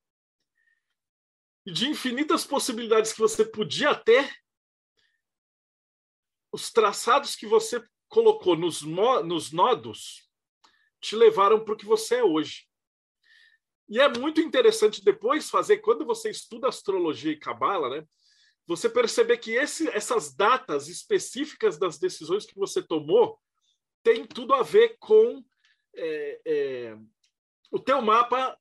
e de infinitas possibilidades que você podia ter, os traçados que você colocou nos, nos nodos te levaram para o que você é hoje. E é muito interessante depois fazer, quando você estuda astrologia e cabala, né? Você perceber que esse, essas datas específicas das decisões que você tomou tem tudo a ver com é, é, o teu mapa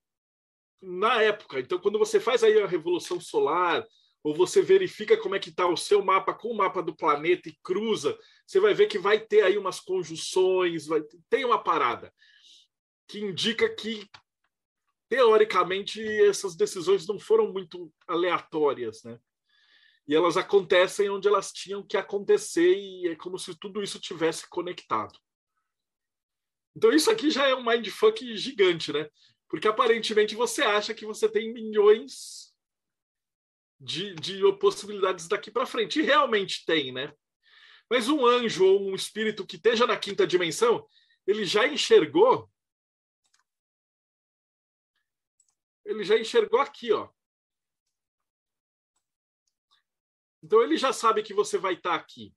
na época. Então, quando você faz aí a revolução solar, ou você verifica como é que está o seu mapa com o mapa do planeta e cruza, você vai ver que vai ter aí umas conjunções, vai tem uma parada que indica que teoricamente essas decisões não foram muito aleatórias, né? E elas acontecem onde elas tinham que acontecer e é como se tudo isso tivesse conectado. Então isso aqui já é um mindfuck gigante, né? Porque aparentemente você acha que você tem milhões de, de possibilidades daqui para frente. E realmente tem, né? Mas um anjo ou um espírito que esteja na quinta dimensão, ele já enxergou. Ele já enxergou aqui, ó. Então ele já sabe que você vai estar tá aqui.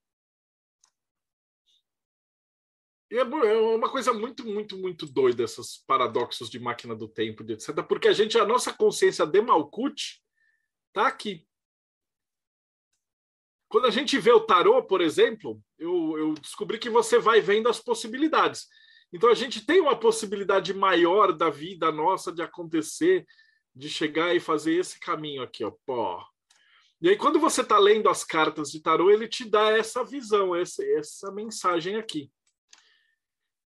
E é, é uma coisa muito, muito, muito doida esses paradoxos de máquina do tempo, etc. Porque a gente, a nossa consciência de Malkuth está aqui. Quando a gente vê o tarô, por exemplo, eu, eu descobri que você vai vendo as possibilidades. Então a gente tem uma possibilidade maior da vida nossa de acontecer, de chegar e fazer esse caminho aqui, ó. Pô. E aí, quando você está lendo as cartas de tarô, ele te dá essa visão, essa, essa mensagem aqui.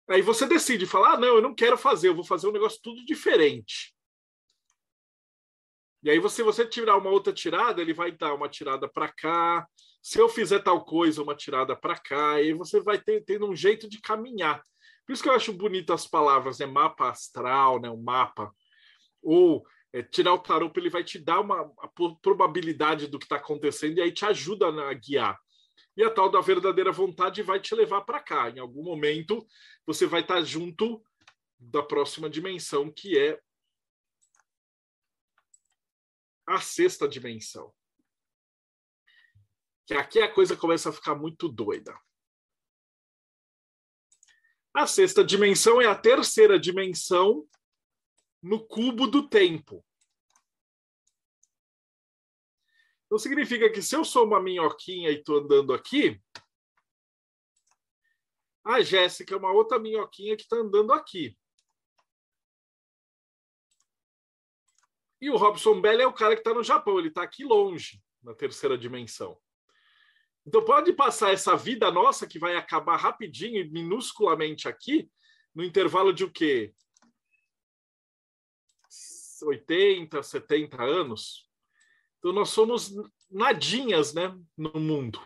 Aí você decide falar: ah, não, eu não quero fazer, eu vou fazer um negócio tudo diferente. E aí, você, você tirar uma outra tirada, ele vai dar uma tirada para cá. Se eu fizer tal coisa, uma tirada para cá. E aí você vai ter, tendo um jeito de caminhar. Por isso que eu acho bonito as palavras, né? Mapa astral, né? Um mapa. Ou é, tirar o tarô, ele vai te dar uma probabilidade do que está acontecendo e aí te ajuda a guiar. E a tal da verdadeira vontade vai te levar para cá. Em algum momento, você vai estar junto da próxima dimensão, que é a sexta dimensão. Que aqui a coisa começa a ficar muito doida. A sexta dimensão é a terceira dimensão no cubo do tempo. Então significa que se eu sou uma minhoquinha e estou andando aqui, a Jéssica é uma outra minhoquinha que está andando aqui. E o Robson Bell é o cara que está no Japão, ele está aqui longe, na terceira dimensão. Então pode passar essa vida nossa que vai acabar rapidinho e minusculamente aqui, no intervalo de o quê? 80, 70 anos. Então nós somos nadinhas, né, no mundo.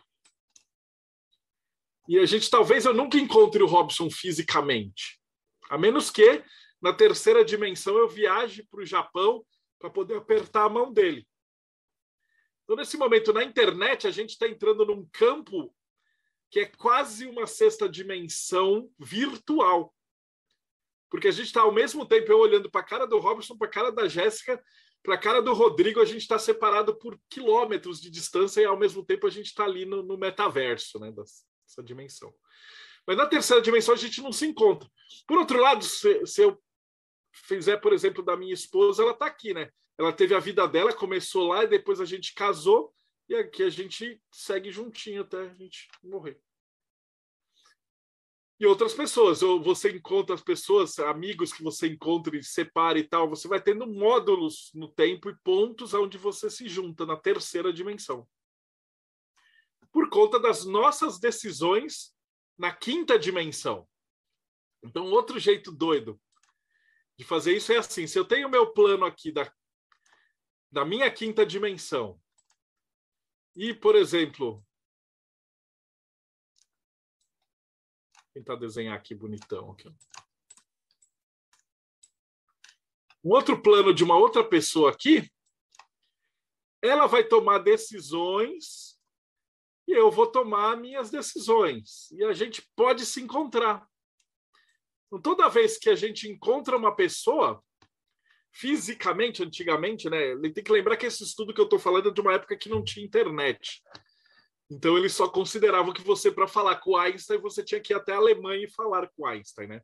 E a gente talvez eu nunca encontre o Robson fisicamente, a menos que na terceira dimensão eu viaje para o Japão para poder apertar a mão dele. Então nesse momento na internet a gente está entrando num campo que é quase uma sexta dimensão virtual. Porque a gente está ao mesmo tempo eu olhando para a cara do Robson, para a cara da Jéssica, para a cara do Rodrigo, a gente está separado por quilômetros de distância e ao mesmo tempo a gente está ali no, no, metaverso, né, dessa dimensão. Mas na terceira dimensão a gente não se encontra. Por outro lado, se, se eu fizer, por exemplo, da minha esposa, ela está aqui, né? Ela teve a vida dela, começou lá e depois a gente casou e aqui a gente segue juntinho até a gente morrer. e outras pessoas. Ou você encontra as pessoas, amigos que você encontra e separa e tal. Você vai tendo módulos no tempo e pontos onde você se junta na terceira dimensão. Por conta das nossas decisões na quinta dimensão. Então, outro jeito doido de fazer isso é assim: se eu tenho meu plano aqui da, da minha quinta dimensão, e, por exemplo, tentar desenhar aqui bonitão. Aqui. Um outro plano de uma outra pessoa aqui, ela vai tomar decisões e eu vou tomar minhas decisões. E a gente pode se encontrar. Então, toda vez que a gente encontra uma pessoa, fisicamente, antigamente, né? Tem que lembrar que esse estudo que eu estou falando é de uma época que não tinha internet. Então eles só consideravam que você, para falar com Einstein, você tinha que ir até a Alemanha e falar com Einstein, né?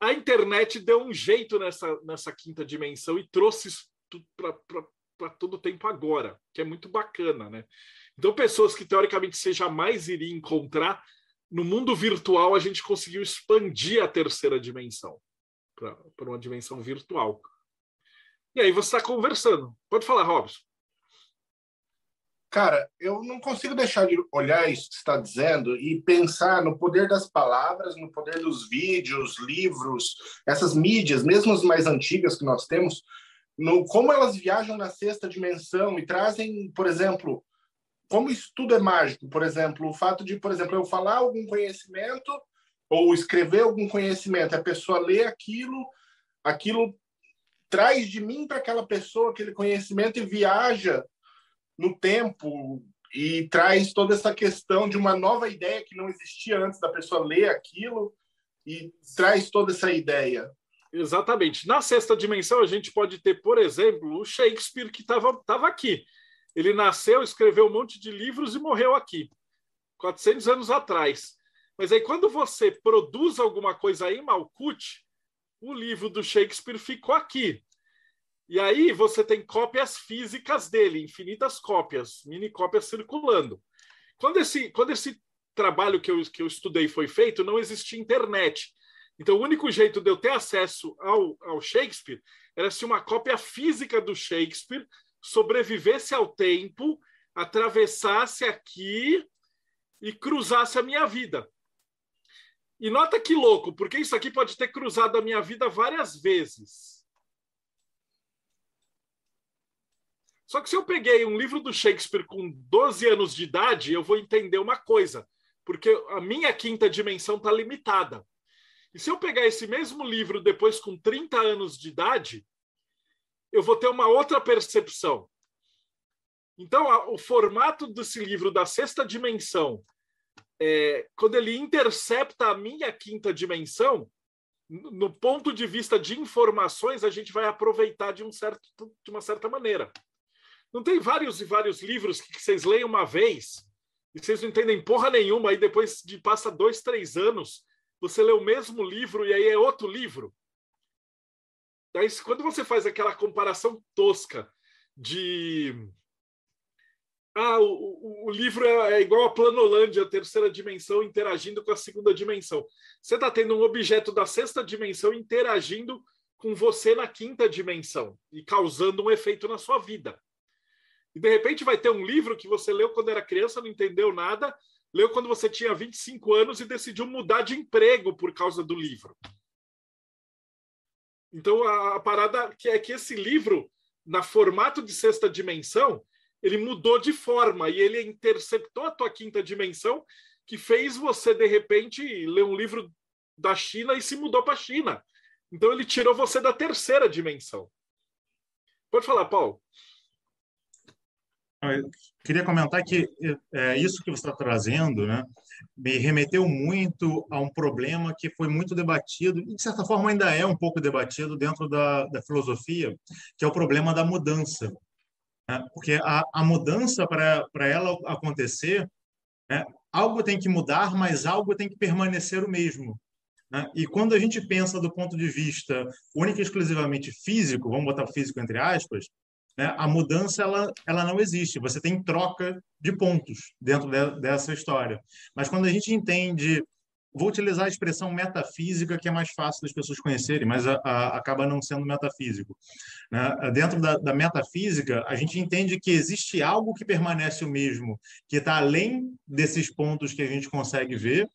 A internet deu um jeito nessa, nessa quinta dimensão e trouxe isso para todo tempo agora, que é muito bacana, né? Então, pessoas que teoricamente você jamais iria encontrar, no mundo virtual a gente conseguiu expandir a terceira dimensão para uma dimensão virtual. E aí você está conversando. Pode falar, Robson. Cara, eu não consigo deixar de olhar isso que está dizendo e pensar no poder das palavras, no poder dos vídeos, livros, essas mídias, mesmo as mais antigas que nós temos, no como elas viajam na sexta dimensão e trazem, por exemplo, como isso tudo é mágico. Por exemplo, o fato de, por exemplo, eu falar algum conhecimento ou escrever algum conhecimento, a pessoa lê aquilo, aquilo traz de mim para aquela pessoa aquele conhecimento e viaja no tempo e traz toda essa questão de uma nova ideia que não existia antes da pessoa ler aquilo e traz toda essa ideia. Exatamente. Na sexta dimensão, a gente pode ter, por exemplo, o Shakespeare que estava tava aqui. Ele nasceu, escreveu um monte de livros e morreu aqui, 400 anos atrás. Mas aí, quando você produz alguma coisa em Malkuth, o livro do Shakespeare ficou aqui. E aí você tem cópias físicas dele, infinitas cópias, mini cópias circulando. Quando esse, quando esse trabalho que eu, que eu estudei foi feito, não existia internet. Então, o único jeito de eu ter acesso ao, ao Shakespeare era se uma cópia física do Shakespeare sobrevivesse ao tempo, atravessasse aqui e cruzasse a minha vida. E nota que louco, porque isso aqui pode ter cruzado a minha vida várias vezes. Só que se eu peguei um livro do Shakespeare com 12 anos de idade, eu vou entender uma coisa, porque a minha quinta dimensão está limitada. E se eu pegar esse mesmo livro depois com 30 anos de idade, eu vou ter uma outra percepção. Então, o formato desse livro da sexta dimensão, é, quando ele intercepta a minha quinta dimensão, no ponto de vista de informações, a gente vai aproveitar de, um certo, de uma certa maneira. Não tem vários e vários livros que vocês leem uma vez e vocês não entendem porra nenhuma, aí depois de passa dois, três anos, você lê o mesmo livro e aí é outro livro. Daí, quando você faz aquela comparação tosca de ah, o, o, livro é, é, igual a Planolândia, a terceira dimensão interagindo com a segunda dimensão. Você está tendo um objeto da sexta dimensão interagindo com você na quinta dimensão e causando um efeito na sua vida. E de repente vai ter um livro que você leu quando era criança, não entendeu nada, leu quando você tinha 25 anos e decidiu mudar de emprego por causa do livro. Então a, a parada que é que esse livro, na formato de sexta dimensão, ele mudou de forma e ele interceptou a tua quinta dimensão, que fez você de repente ler um livro da China e se mudou para a China. Então ele tirou você da terceira dimensão. Pode falar, Paulo. Eu queria comentar que é, isso que você está trazendo né, me remeteu muito a um problema que foi muito debatido, e de certa forma ainda é um pouco debatido dentro da, da filosofia, que é o problema da mudança. Né? Porque a, a mudança, para ela acontecer, né, algo tem que mudar, mas algo tem que permanecer o mesmo. Né? E quando a gente pensa do ponto de vista único e exclusivamente físico, vamos botar físico entre aspas, né, a mudança ela, ela não existe. Você tem troca de pontos dentro de, dessa história. Mas quando a gente entende vou utilizar a expressão metafísica, que é mais fácil das pessoas conhecerem, mas a, a, acaba não sendo metafísico. Né? Dentro da, da, metafísica, a gente entende que existe algo que permanece o mesmo, que está além desses pontos que a gente consegue ver,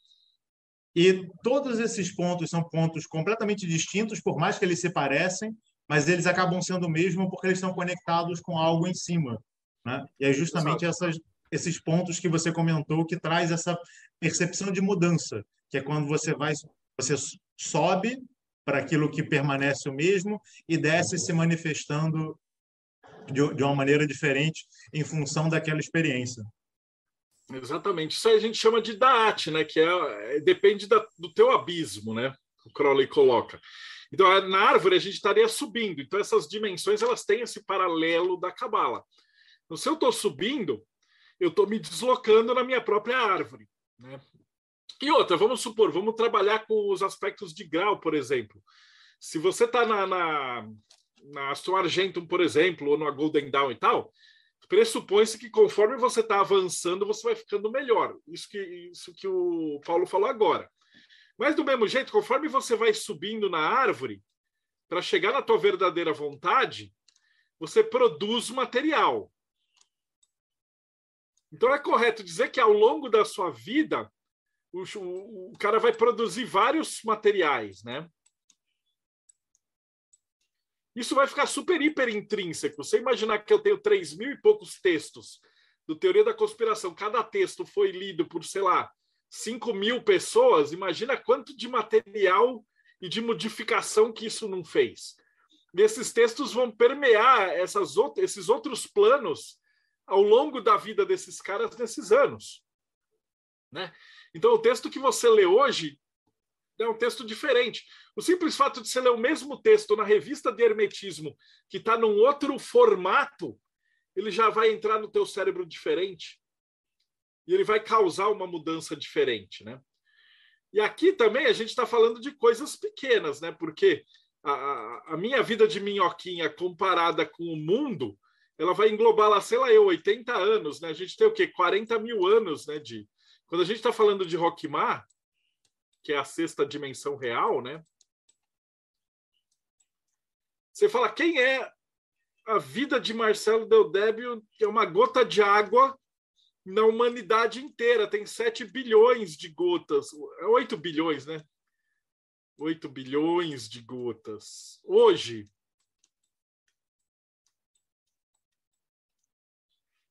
e todos esses pontos são pontos completamente distintos, por mais que eles se parecem, mas eles acabam sendo o mesmo porque eles estão conectados com algo em cima. Né? E é justamente essas, esses pontos que você comentou que traz essa percepção de mudança, que é quando você vai, você sobe para aquilo que permanece o mesmo e desce se manifestando de, de uma maneira diferente em função daquela experiência. Exatamente. Isso aí a gente chama de DAAT, né? Que é, é depende da, do teu abismo, né? O Crowley coloca. Então, na árvore a gente estaria subindo. Então, essas dimensões elas têm esse paralelo da cabala. Então, se eu estou subindo, eu estou me deslocando na minha própria árvore. Né? E outra, vamos supor, vamos trabalhar com os aspectos de grau, por exemplo. Se você está na, na, na Aston Argentum, por exemplo, ou na Golden Dawn e tal, pressupõe-se que conforme você está avançando, você vai ficando melhor. Isso que, isso que o Paulo falou agora. Mas do mesmo jeito, conforme você vai subindo na árvore, para chegar na tua verdadeira vontade, você produz material. Então é correto dizer que ao longo da sua vida o, o, cara vai produzir vários materiais, né? Isso vai ficar super, hiper intrínseco. Você imaginar que eu tenho três mil e poucos textos do Teoria da Conspiração, cada texto foi lido por, sei lá, 5 mil pessoas, imagina quanto de material e de modificação que isso não fez. E esses textos vão permear essas, esses outros planos ao longo da vida desses caras nesses anos. Né? Então, o texto que você lê hoje é um texto diferente. O simples fato de você ler o mesmo texto na revista de Hermetismo, que está num outro formato, ele já vai entrar no teu cérebro diferente e ele vai causar uma mudança diferente, né? E aqui também a gente está falando de coisas pequenas, né? Porque a, a, minha vida de minhoquinha comparada com o mundo, ela vai englobar lá, sei lá, eu, 80 anos, né? A gente tem o quê? 40 mil anos, né? De, quando a gente está falando de Rockmar, que é a sexta dimensão real, né? Você fala, quem é a vida de Marcelo Del Débio? É uma gota de água na humanidade inteira. Tem 7 bilhões de gotas. 8 bilhões, né? 8 bilhões de gotas. Hoje,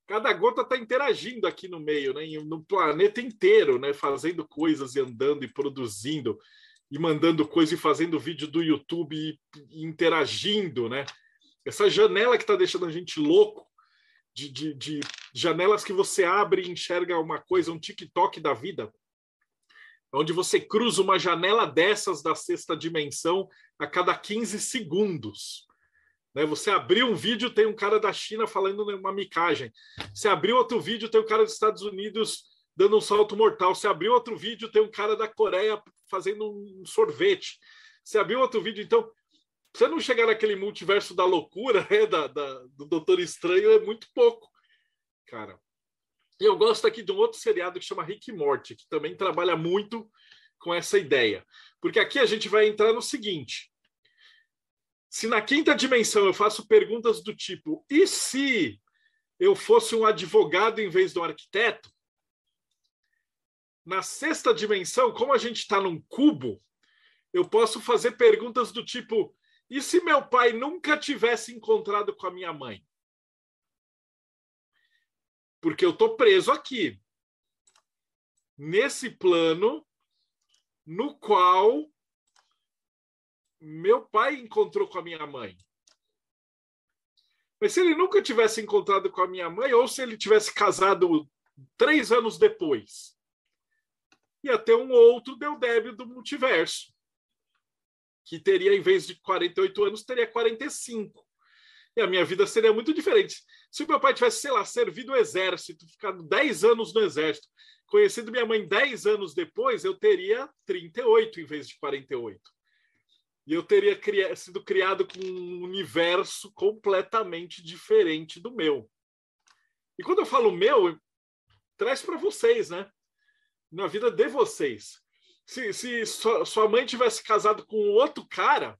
cada gota está interagindo aqui no meio, né? no planeta inteiro, né? fazendo coisas e andando e produzindo e mandando coisa e fazendo vídeo do YouTube e, e interagindo, né? Essa janela que está deixando a gente louco, de, de, de, janelas que você abre e enxerga uma coisa, um TikTok da vida, onde você cruza uma janela dessas da sexta dimensão a cada 15 segundos. Né? Você abriu um vídeo, tem um cara da China falando uma micagem. Você abriu outro vídeo, tem um cara dos Estados Unidos dando um salto mortal. Você abriu outro vídeo, tem um cara da Coreia fazendo um sorvete. Você abriu outro vídeo, então você não chegar naquele multiverso da loucura né, da, da, do Doutor Estranho é muito pouco, cara. E eu gosto aqui de um outro seriado que chama Rick Morty, que também trabalha muito com essa ideia. Porque aqui a gente vai entrar no seguinte: se na quinta dimensão eu faço perguntas do tipo, e se eu fosse um advogado em vez de um arquiteto? Na sexta dimensão, como a gente está num cubo, eu posso fazer perguntas do tipo, e se meu pai nunca tivesse encontrado com a minha mãe? Porque eu estou preso aqui, nesse plano, no qual meu pai encontrou com a minha mãe. Mas se ele nunca tivesse encontrado com a minha mãe, ou se ele tivesse casado três anos depois, ia ter um outro Deudébio do multiverso, que teria, em vez de 48 anos, teria 45. E a minha vida seria muito diferente. Se meu pai tivesse, sei lá, servido o exército, ficado 10 anos no exército, conhecido minha mãe 10 anos depois, eu teria 38 em vez de 48 e eu teria cri sido criado com um universo completamente diferente do meu. E quando eu falo meu, traz para vocês, né? Na vida de vocês. Se, se sua, sua mãe tivesse casado com outro cara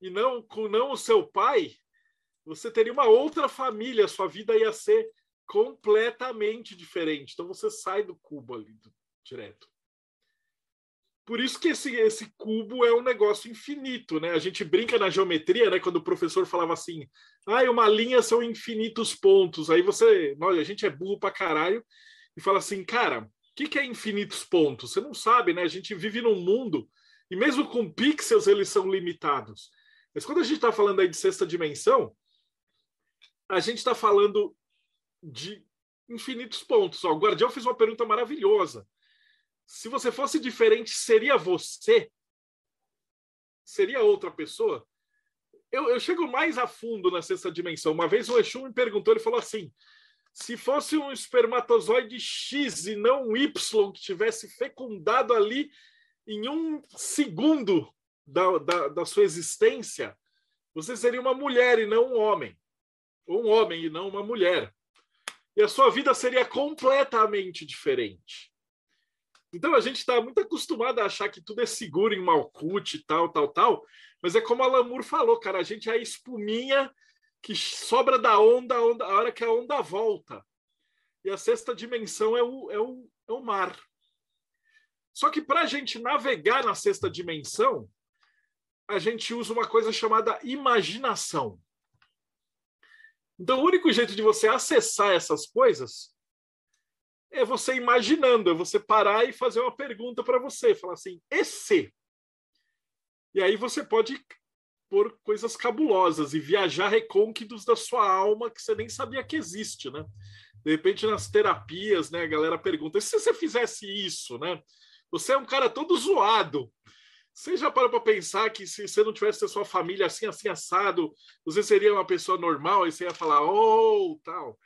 e não com não o seu pai, você teria uma outra família, sua vida ia ser completamente diferente. Então você sai do cubo ali do, direto. Por isso que esse, esse cubo é um negócio infinito, né? A gente brinca na geometria, né? Quando o professor falava assim, ah, uma linha são infinitos pontos. Aí você, olha, a gente é burro pra caralho e fala assim, cara, o que, que é infinitos pontos? Você não sabe, né? A gente vive num mundo e mesmo com pixels eles são limitados. Mas quando a gente está falando aí de sexta dimensão, a gente está falando de infinitos pontos. Ó, o Guardião fez uma pergunta maravilhosa. Se você fosse diferente, seria você? Seria outra pessoa? Eu, eu chego mais a fundo na sexta dimensão. Uma vez o Exu me perguntou, ele falou assim: se fosse um espermatozoide X e não um Y que tivesse fecundado ali em um segundo da, da, da sua existência, você seria uma mulher e não um homem. Ou um homem e não uma mulher. E a sua vida seria completamente diferente. Então a gente está muito acostumado a achar que tudo é seguro em Malkuth e tal, tal, tal. Mas é como a Lamour falou, cara, a gente é a espuminha que sobra da onda, onda, a hora que a onda volta. E a sexta dimensão é o, é o, é o mar. Só que para a gente navegar na sexta dimensão, a gente usa uma coisa chamada imaginação. Então, o único jeito de você acessar essas coisas é você imaginando, é você parar e fazer uma pergunta para você, falar assim, e se? E aí você pode pôr coisas cabulosas e viajar recônquitos da sua alma que você nem sabia que existe, né? De repente nas terapias, né, a galera pergunta: se você fizesse isso, né? Você é um cara todo zoado. Você já parou para pensar que se você não tivesse a sua família assim, assim, assado, você seria uma pessoa normal e você ia falar, oh, tal.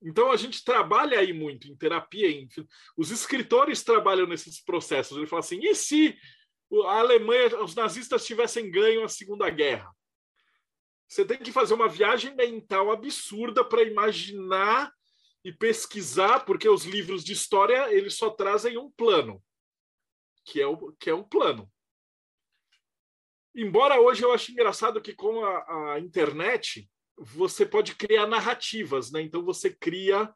Então a gente trabalha aí muito em terapia, enfim. os escritores trabalham nesses processos. Ele fala assim: e se a Alemanha, os nazistas tivessem ganho a Segunda Guerra? Você tem que fazer uma viagem mental absurda para imaginar e pesquisar, porque os livros de história eles só trazem um plano, que é o que é um plano. Embora hoje eu ache engraçado que com a, a internet você pode criar narrativas, né? Então você cria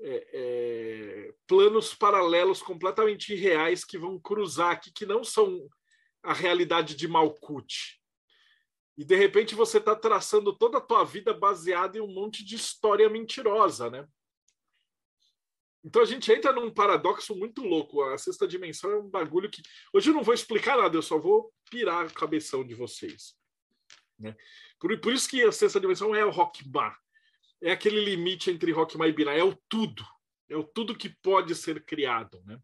é, é, planos paralelos completamente irreais que vão cruzar aqui, que não são a realidade de Malkuth. E de repente você está traçando toda a tua vida baseada em um monte de história mentirosa, né? Então a gente entra num paradoxo muito louco. A sexta dimensão é um bagulho que. Hoje eu não vou explicar nada, eu só vou pirar a cabeção de vocês. Né? Por, por isso que a sexta dimensão é o rock bar. É aquele limite entre rock bar e bina. É o tudo. É o tudo que pode ser criado. Né?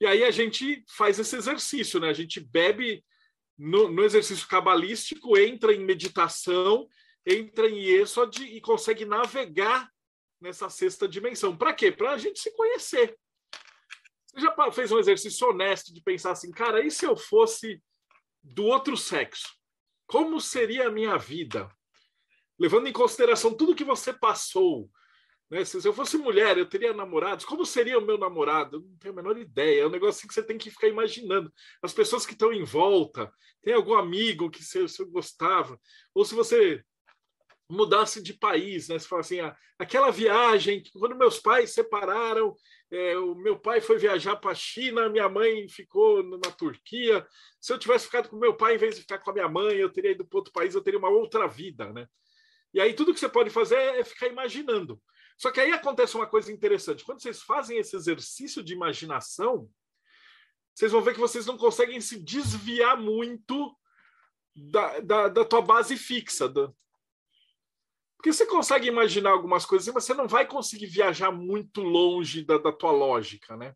E aí a gente faz esse exercício, né? A gente bebe no, no exercício cabalístico, entra em meditação, entra em Yesod e consegue navegar nessa sexta dimensão. Para quê? Para a gente se conhecer. Você já fez um exercício honesto de pensar assim, cara, e se eu fosse do outro sexo? Como seria a minha vida? Levando em consideração tudo que você passou. Né? Se eu fosse mulher, eu teria namorados. Como seria o meu namorado? Eu não tenho a menor ideia. É um negócio que você tem que ficar imaginando. As pessoas que estão em volta. Tem algum amigo que você, você gostava? Ou se você mudasse de país, né? Você fala assim, ah, aquela viagem, quando meus pais separaram, é, o meu pai foi viajar para a China, minha mãe ficou na Turquia. Se eu tivesse ficado com meu pai em vez de ficar com a minha mãe, eu teria ido para outro país, eu teria uma outra vida, né? E aí tudo que você pode fazer é ficar imaginando. Só que aí acontece uma coisa interessante. Quando vocês fazem esse exercício de imaginação, vocês vão ver que vocês não conseguem se desviar muito da, da, da tua base fixa, da, porque você consegue imaginar algumas coisas, mas você não vai conseguir viajar muito longe da, da tua lógica, né?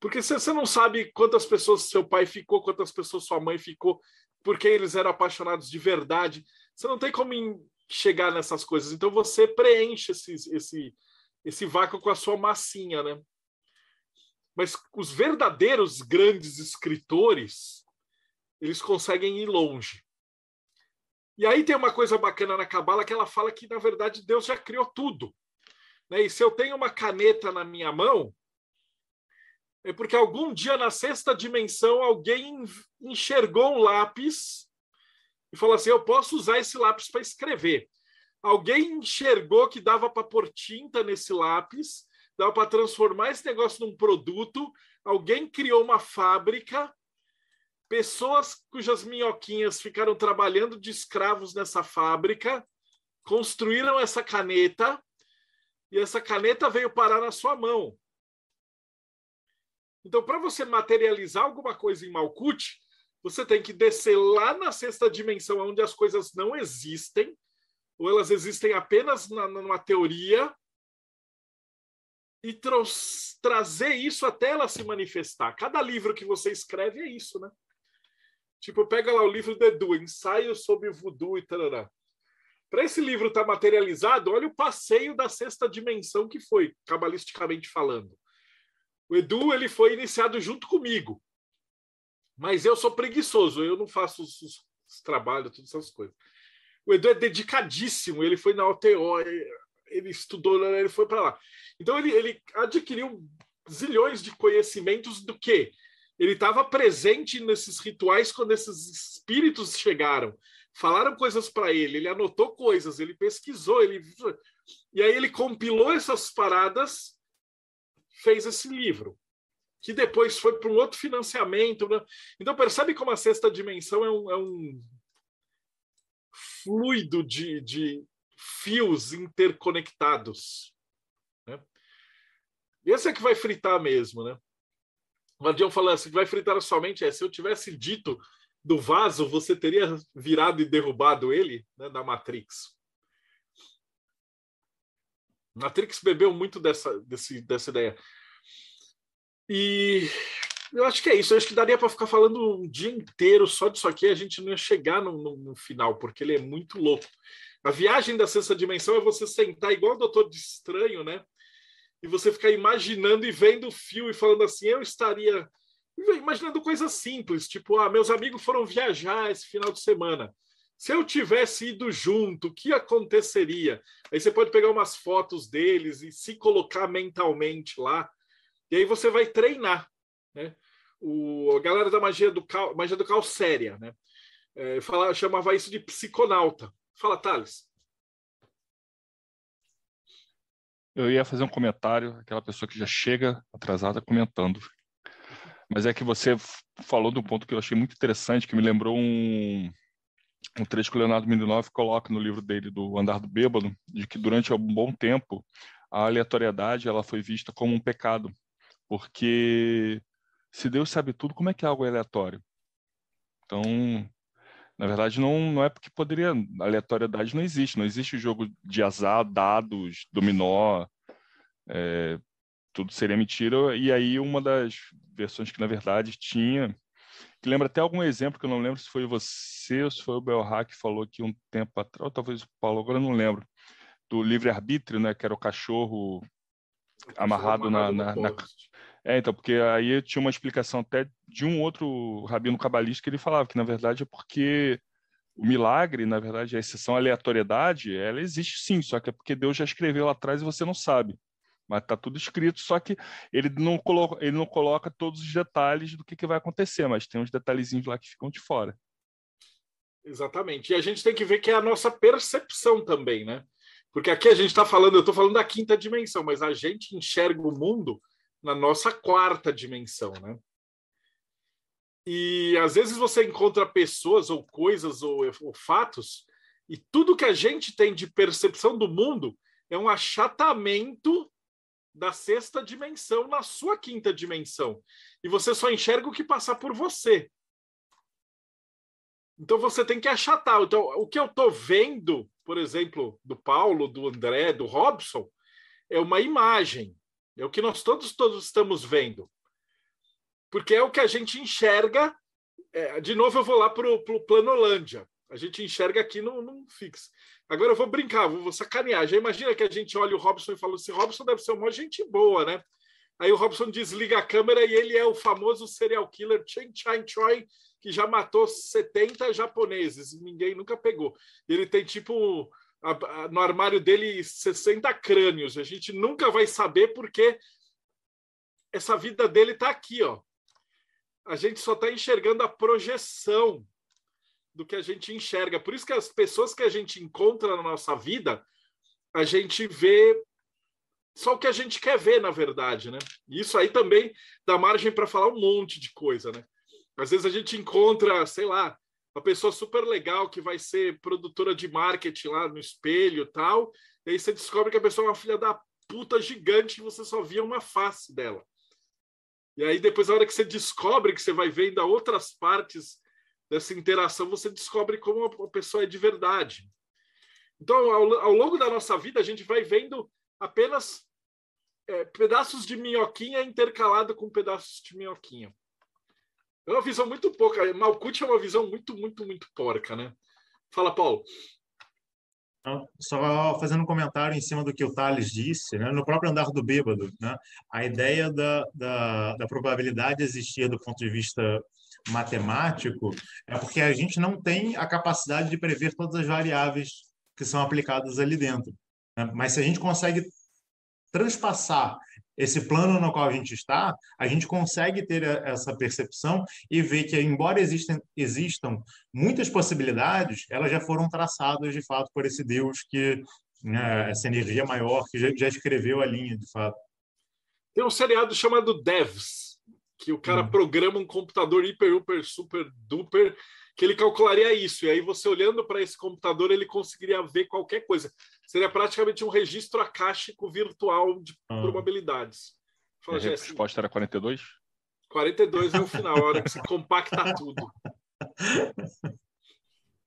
Porque você, você não sabe quantas pessoas seu pai ficou, quantas pessoas sua mãe ficou, porque eles eram apaixonados de verdade. Você não tem como chegar nessas coisas. Então você preenche esse, esse, esse vácuo com a sua massinha, né? Mas os verdadeiros grandes escritores, eles conseguem ir longe. E aí tem uma coisa bacana na Cabala que ela fala que, na verdade, Deus já criou tudo. Né? E se eu tenho uma caneta na minha mão, é porque algum dia na sexta dimensão alguém enxergou um lápis e falou assim: eu posso usar esse lápis para escrever. Alguém enxergou que dava para pôr tinta nesse lápis, dava para transformar esse negócio num produto. Alguém criou uma fábrica, pessoas cujas minhoquinhas ficaram trabalhando de escravos nessa fábrica, construíram essa caneta, e essa caneta veio parar na sua mão. Então, para você materializar alguma coisa em Malkuth, você tem que descer lá na sexta dimensão, onde as coisas não existem, ou elas existem apenas na, numa teoria, e trazer isso até ela se manifestar. Cada livro que você escreve é isso, né? Tipo, pega lá o livro do Edu, Ensaio sobre Voodoo e tarará. Para esse livro estar tá materializado, olha o passeio da sexta dimensão que foi, cabalisticamente falando. O Edu ele foi iniciado junto comigo. Mas eu sou preguiçoso, eu não faço os, os, os trabalhos, todas essas coisas. O Edu é dedicadíssimo, ele foi na OTO, ele estudou, ele foi para lá. Então ele, ele adquiriu zilhões de conhecimentos do que ele estava presente nesses rituais quando esses espíritos chegaram, falaram coisas para ele, ele anotou coisas, ele pesquisou, ele e aí ele compilou essas paradas fez esse livro, que depois foi para um outro financiamento. Né? Então, percebe como a sexta dimensão é um, é um fluido de, de fios interconectados. Né? Esse é que vai fritar mesmo, né? O Guardião falou assim, vai fritar somente é, se eu tivesse dito do vaso, você teria virado e derrubado ele né, da Matrix. Matrix bebeu muito dessa, desse, dessa ideia. E eu acho que é isso. Eu acho que daria para ficar falando um dia inteiro só disso aqui. A gente não ia chegar no, no, no, final, porque ele é muito louco. A viagem da sexta dimensão é você sentar igual o Doutor de Estranho, né? E você ficar imaginando e vendo o fio e falando assim: eu estaria. Imaginando coisas simples, tipo, ah, meus amigos foram viajar esse final de semana. Se eu tivesse ido junto, o que aconteceria? Aí você pode pegar umas fotos deles e se colocar mentalmente lá. E aí você vai treinar. Né? O, a galera da magia do cal, magia do cal séria, né? É, fala, chamava isso de psiconauta. Fala, Thales. Eu ia fazer um comentário, aquela pessoa que já chega atrasada comentando. Mas é que você falou de um ponto que eu achei muito interessante, que me lembrou um, um trecho que o Leonardo Mindinov coloca no livro dele do Andar do Bêbado, de que durante um bom tempo a aleatoriedade ela foi vista como um pecado, porque se Deus sabe tudo, como é que algo é aleatório? Então, na verdade, não, não é porque poderia. Aleatoriedade não existe. Não existe jogo de azar, dados, dominó. É, tudo seria mentira. E aí, uma das versões que, na verdade, tinha que lembra até algum exemplo que eu não lembro se foi você ou se foi o Belhac que falou aqui um tempo atrás, ou talvez o Paulo, agora eu não lembro, do livre-arbítrio, né, que era o cachorro amarrado, amarrado na, na, na, É, então, porque aí tinha uma explicação até de um outro rabino cabalista que ele falava que, na verdade, é porque o milagre, na verdade, a exceção aleatoriedade, ela existe sim, só que é porque Deus já escreveu lá atrás e você não sabe mas está tudo escrito, só que ele não, coloca, ele não coloca todos os detalhes do que, que vai acontecer, mas tem uns detalhezinhos lá que ficam de fora. Exatamente. E a gente tem que ver que é a nossa percepção também, né? Porque aqui a gente está falando, eu estou falando da quinta dimensão, mas a gente enxerga o mundo na nossa quarta dimensão, né? E às vezes você encontra pessoas ou coisas ou, ou fatos e tudo que a gente tem de percepção do mundo é um achatamento da sexta dimensão na sua quinta dimensão. E você só enxerga o que passar por você. Então você tem que achatar. Então, o que eu estou vendo, por exemplo, do Paulo, do André, do Robson, é uma imagem. É o que nós todos, todos estamos vendo. Porque é o que a gente enxerga. É, de novo, eu vou lá para o Planolândia. A gente enxerga aqui no, no fixo. Agora eu vou brincar, vou, sacanear. Já imagina que a gente olha o Robson e fala assim: Robson deve ser uma gente boa, né? Aí o Robson desliga a câmera e ele é o famoso serial killer Chen Chai Choi, que já matou 70 japoneses. Ninguém nunca pegou. Ele tem tipo no armário dele 60 crânios. A gente nunca vai saber porque essa vida dele está aqui, ó. A gente só está enxergando a projeção do que a gente enxerga. Por isso que as pessoas que a gente encontra na nossa vida, a gente vê só o que a gente quer ver, na verdade, né? E isso aí também dá margem para falar um monte de coisa, né? Às vezes a gente encontra, sei lá, uma pessoa super legal que vai ser produtora de marketing lá no espelho tal, e aí você descobre que a pessoa é uma filha da puta gigante e você só via uma face dela. E aí depois, na hora que você descobre que você vai vendo outras partes dessa interação, você descobre como a pessoa é de verdade. Então, ao, ao longo da nossa vida, a gente vai vendo apenas é, pedaços de minhoquinha intercalado com pedaços de minhoquinha. É uma visão muito pouca. Malkuth é uma visão muito, muito, muito porca, né? Fala, Paulo. Só fazendo um comentário em cima do que o Thales disse, né? no próprio andar do bêbado, né? a ideia da, da, da probabilidade existir do ponto de vista matemático é porque a gente não tem a capacidade de prever todas as variáveis que são aplicadas ali dentro. Né? Mas se a gente consegue transpassar esse plano no qual a gente está, a gente consegue ter essa percepção e ver que, embora existem, existam muitas possibilidades, elas já foram traçadas de fato por esse Deus que, né, essa energia maior, que já, já, escreveu a linha de fato. Tem um seriado chamado Devs, que o cara hum. programa um computador hiper, super, super, duper que ele calcularia isso. E aí você olhando para esse computador, ele conseguiria ver qualquer coisa. Seria praticamente um registro acástico virtual de ah. probabilidades. Fala, a resposta era 42? 42 é o final, a hora que se compacta tudo.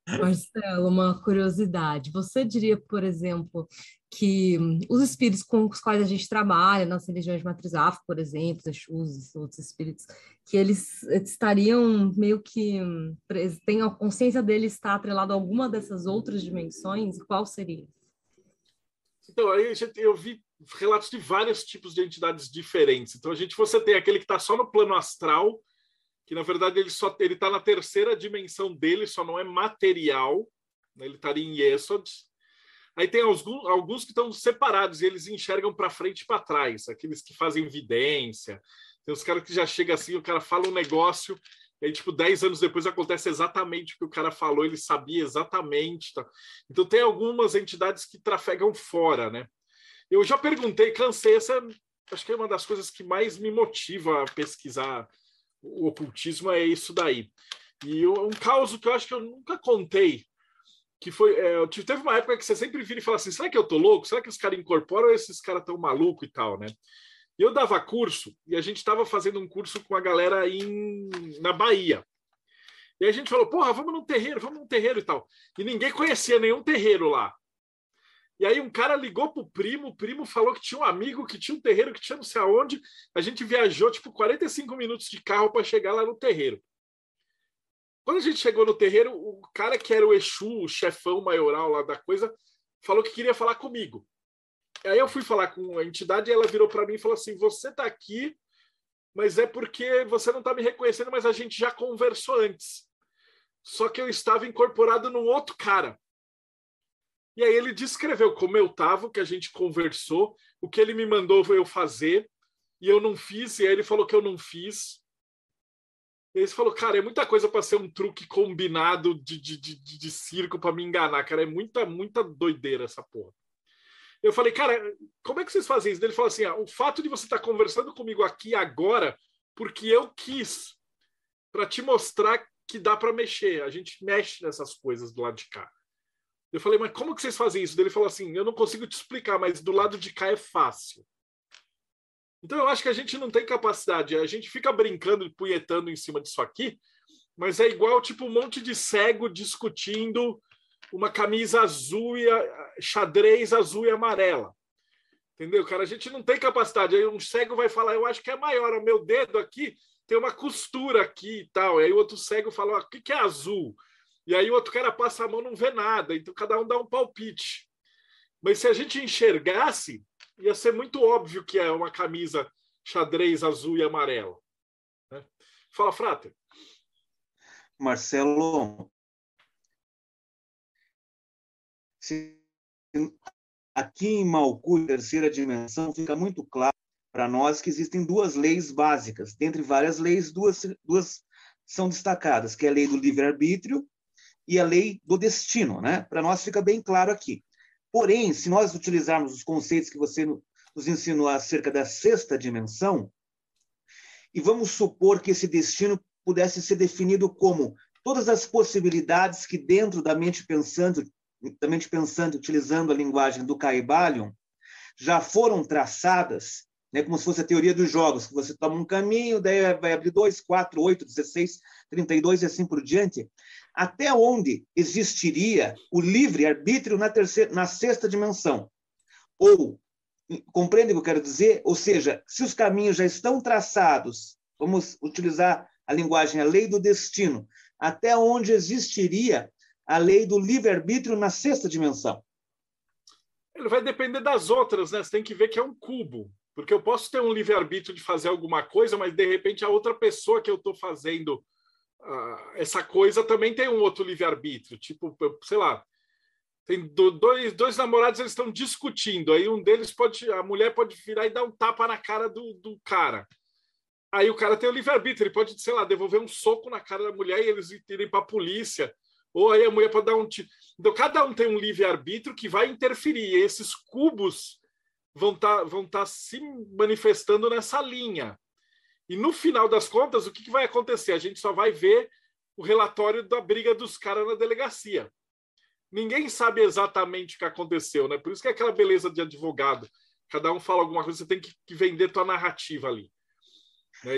Marcelo, uma curiosidade. Você diria, por exemplo, que os espíritos com os quais a gente trabalha, nas religiões de matriz afro, por exemplo, os outros espíritos, que eles estariam meio que têm a consciência deles estar atrelado a alguma dessas outras dimensões? Qual seria? Então, aí eu vi relatos de vários tipos de entidades diferentes. Então, a gente você tem aquele que está só no plano astral, que na verdade ele só ele está na terceira dimensão dele, só não é material, né? ele estaria em Yesod. Aí tem alguns, alguns que estão separados e eles enxergam para frente e para trás, aqueles que fazem evidência. Tem os caras que já chega assim, o cara fala um negócio e aí, tipo, 10 anos depois acontece exatamente o que o cara falou, ele sabia exatamente. Tá? Então, tem algumas entidades que trafegam fora, né? Eu já perguntei, cansei, essa acho que é uma das coisas que mais me motiva a pesquisar o ocultismo é isso daí. E um caso que eu acho que eu nunca contei, que foi. É, teve uma época que você sempre vira e fala assim: será que eu tô louco? Será que os caras incorporam ou esses caras tão maluco e tal, né? Eu dava curso, e a gente estava fazendo um curso com a galera em, na Bahia. E a gente falou, porra, vamos num terreiro, vamos num terreiro e tal. E ninguém conhecia nenhum terreiro lá. E aí um cara ligou pro primo, o primo falou que tinha um amigo que tinha um terreiro que tinha não sei aonde. A gente viajou tipo 45 minutos de carro para chegar lá no terreiro. Quando a gente chegou no terreiro, o cara que era o Exu, o chefão maioral lá da coisa, falou que queria falar comigo. Aí eu fui falar com a entidade e ela virou para mim e falou assim: "Você tá aqui, mas é porque você não tá me reconhecendo, mas a gente já conversou antes. Só que eu estava incorporado num outro cara. E aí ele descreveu como eu estava, o que a gente conversou, o que ele me mandou eu fazer, e eu não fiz, e aí ele falou que eu não fiz. E ele falou, cara, é muita coisa para ser um truque combinado de, de, de, de circo para me enganar, cara. É muita, muita doideira essa porra. Eu falei, cara, como é que vocês fazem isso? Ele falou assim: ah, o fato de você estar tá conversando comigo aqui agora, porque eu quis, para te mostrar que dá para mexer. A gente mexe nessas coisas do lado de cá. Eu falei, mas como que vocês fazem isso? Ele falou assim: eu não consigo te explicar, mas do lado de cá é fácil. Então eu acho que a gente não tem capacidade, a gente fica brincando e punhetando em cima disso aqui, mas é igual tipo um monte de cego discutindo uma camisa azul e a, xadrez azul e amarela. Entendeu, cara? A gente não tem capacidade. Aí um cego vai falar, eu acho que é maior, o meu dedo aqui tem uma costura aqui e tal. E aí o outro cego fala, o que, que é azul? E aí o outro cara passa a mão não vê nada, então cada um dá um palpite. Mas se a gente enxergasse, ia ser muito óbvio que é uma camisa xadrez azul e amarela. Né? Fala, Frater. Marcelo, se aqui em Malcu, terceira dimensão, fica muito claro para nós que existem duas leis básicas. Dentre várias leis, duas, duas são destacadas, que é a lei do livre-arbítrio e a lei do destino. Né? Para nós fica bem claro aqui. Porém, se nós utilizarmos os conceitos que você nos ensinou acerca da sexta dimensão, e vamos supor que esse destino pudesse ser definido como todas as possibilidades que dentro da mente pensante, da mente pensante utilizando a linguagem do Caibalion, já foram traçadas, né, como se fosse a teoria dos jogos, que você toma um caminho, daí vai abrir 2, 4, 8, 16, 32 e assim por diante, até onde existiria o livre-arbítrio na, terceira, na sexta dimensão? Ou, compreende o que eu quero dizer? Ou seja, se os caminhos já estão traçados, vamos utilizar a linguagem, a lei do destino, até onde existiria a lei do livre-arbítrio na sexta dimensão? Ele vai depender das outras, né? Você tem que ver que é um cubo. Porque eu posso ter um livre-arbítrio de fazer alguma coisa, mas de repente a outra pessoa que eu estou fazendo uh, essa coisa também tem um outro livre-arbítrio. Tipo, sei lá, tem dois, dois namorados, eles estão discutindo. Aí um deles pode, a mulher pode virar e dar um tapa na cara do, do cara. Aí o cara tem o livre-arbítrio, ele pode, sei lá, devolver um soco na cara da mulher e eles irem para a polícia. Ou aí a mulher pode dar um tiro. Então, cada um tem um livre-arbítrio que vai interferir. E esses cubos vão estar tá, vão tá se manifestando nessa linha. E no final das contas, o que, que vai acontecer? A gente só vai ver o relatório da briga dos caras na delegacia. Ninguém sabe exatamente o que aconteceu, né? Por isso que é aquela beleza de advogado. Cada um fala alguma coisa, você tem que, vender tua narrativa ali. Né?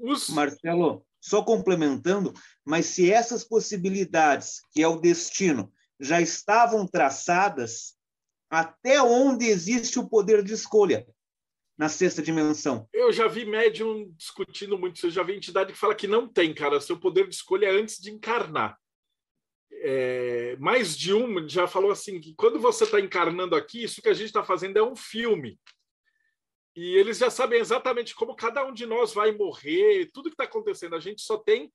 Os... Marcelo, só complementando, mas se essas possibilidades, que é o destino, já estavam traçadas, até onde existe o poder de escolha na sexta dimensão? Eu já vi médium discutindo muito isso, eu já vi entidade que fala que não tem, cara, seu poder de escolha é antes de encarnar. É, mais de um já falou assim que quando você está encarnando aqui, isso que a gente está fazendo é um filme. E eles já sabem exatamente como cada um de nós vai morrer, tudo que está acontecendo. A gente só tem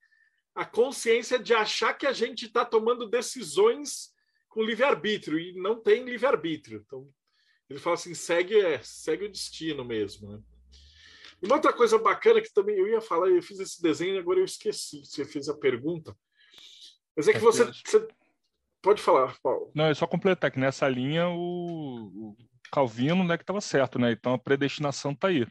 a consciência de achar que a gente está tomando decisões com livre-arbítrio, e não tem livre-arbítrio. Então, ele fala assim: segue, é, segue o destino mesmo. Né? E uma outra coisa bacana que também eu ia falar, eu fiz esse desenho e agora eu esqueci. Você fez a pergunta. Mas é que você, você, Pode falar, Paulo. Não, é só completar que nessa linha o, Calvino né, que estava certo, né? Então a predestinação está aí.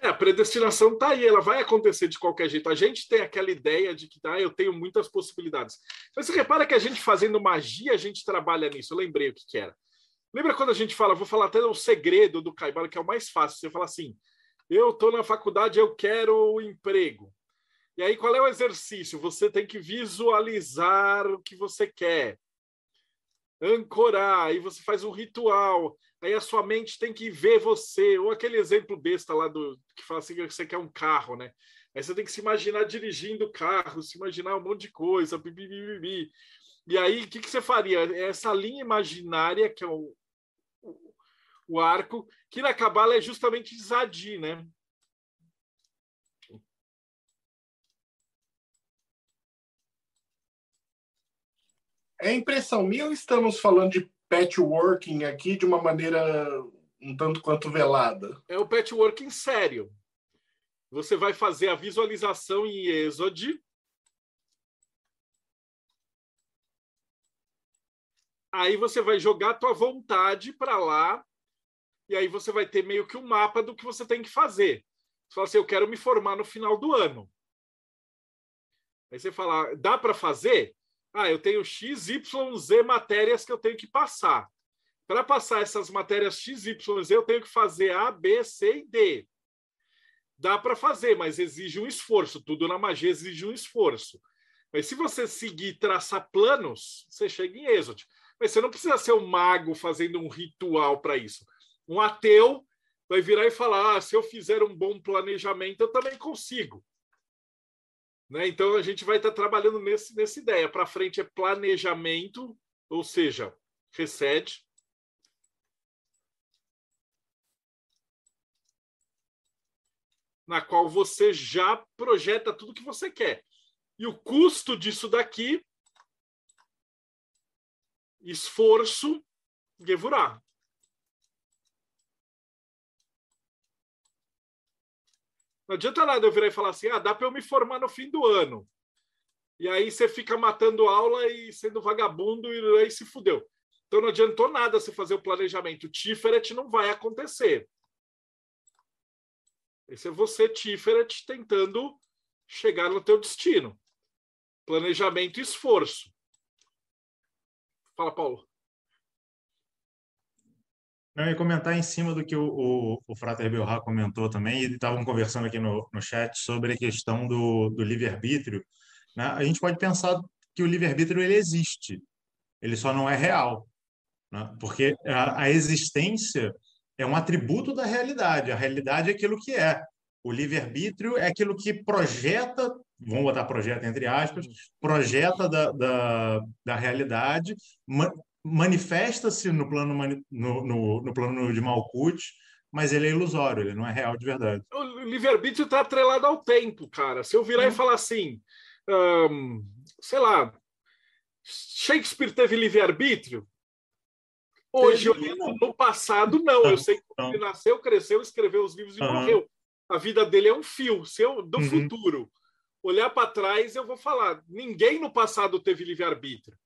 É, a predestinação está aí, ela vai acontecer de qualquer jeito. A gente tem aquela ideia de que ah, eu tenho muitas possibilidades. Mas você repara que a gente fazendo magia, a gente trabalha nisso. Eu lembrei o que, que era. Lembra quando a gente fala, vou falar até o segredo do Caibara, que é o mais fácil. Você fala assim: eu estou na faculdade, eu quero o emprego. E aí, qual é o exercício? Você tem que visualizar o que você quer, ancorar, aí você faz um ritual aí a sua mente tem que ver você, ou aquele exemplo besta lá do que fala assim que você quer um carro, né? Aí você tem que se imaginar dirigindo o carro, se imaginar um monte de coisa, bibi, bibi. E aí, o que, que você faria? Essa linha imaginária, que é o, o, o arco, que na Cabala é justamente Zadi, né? É impressão minha ou estamos falando de patchworking aqui de uma maneira um tanto quanto velada? É o patchworking sério. Você vai fazer a visualização em Exode. Aí você vai jogar a tua vontade para lá. E aí você vai ter meio que um mapa do que você tem que fazer. Você fala assim, eu quero me formar no final do ano. Aí você fala, dá para fazer? Ah, eu tenho X, Y, Z matérias que eu tenho que passar. Para passar essas matérias X, Y, Z, eu tenho que fazer A, B, C e D. Dá para fazer, mas exige um esforço. Tudo na magia exige um esforço. Mas se você seguir traçar planos, você chega em êxodo. Mas você não precisa ser um mago fazendo um ritual para isso. Um ateu vai virar e falar: ah, se eu fizer um bom planejamento, eu também consigo. Né? Então, a gente vai estar trabalhando nesse, nessa ideia. Para frente é planejamento, ou seja, recede. Na qual você já projeta tudo que você quer. E o custo disso daqui, esforço, Gevurah. Não adianta nada eu virar e falar assim: ah, dá para eu me formar no fim do ano. E aí você fica matando aula e sendo vagabundo e aí se fudeu. Então não adiantou nada você fazer o planejamento. Tiferet não vai acontecer. Esse é você, Tiferet, tentando chegar no teu destino. Planejamento e esforço. Fala, Paulo. Eu ia comentar em cima do que o, o, o Frater Belrá comentou também, e estavam conversando aqui no, no chat sobre a questão do, do livre-arbítrio. Né? A gente pode pensar que o livre-arbítrio ele existe, ele só não é real. Né? Porque a, a existência é um atributo da realidade, a realidade é aquilo que é. O livre-arbítrio é aquilo que projeta, vamos botar projeta entre aspas, projeta da, da, da realidade, manifesta-se no plano no, no, no, plano de Malkuth, mas ele é ilusório, ele não é real de verdade. O livre-arbítrio está atrelado ao tempo, cara. Se eu virar hum. e falar assim, hum, sei lá, Shakespeare teve livre-arbítrio? Hoje, olhando no passado, não. Eu sei que ele nasceu, cresceu, escreveu os livros e uhum. morreu. A vida dele é um fio seu do uhum. futuro. Olhar para trás, eu vou falar: ninguém no passado teve livre-arbítrio.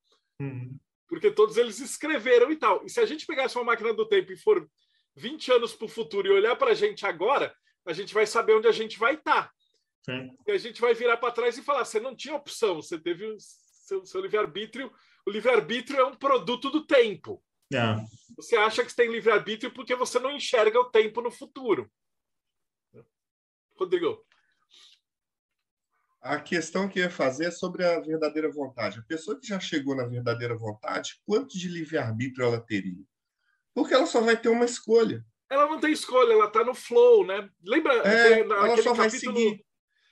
Uhum porque todos eles escreveram e tal. E se a gente pegasse uma máquina do tempo e for 20 anos para o futuro e olhar para a gente agora, a gente vai saber onde a gente vai estar. Tá. E a gente vai virar para trás e falar: você não tinha opção, você teve o seu, seu livre-arbítrio. O livre-arbítrio é um produto do tempo. É. Você acha que você tem livre-arbítrio porque você não enxerga o tempo no futuro. Rodrigo a questão que eu ia fazer é sobre a verdadeira vontade. A pessoa que já chegou na verdadeira vontade, quanto de livre-arbítrio ela teria? Porque ela só vai ter uma escolha. Ela não tem escolha, ela está no flow, né? Lembra é, ela só vai seguir.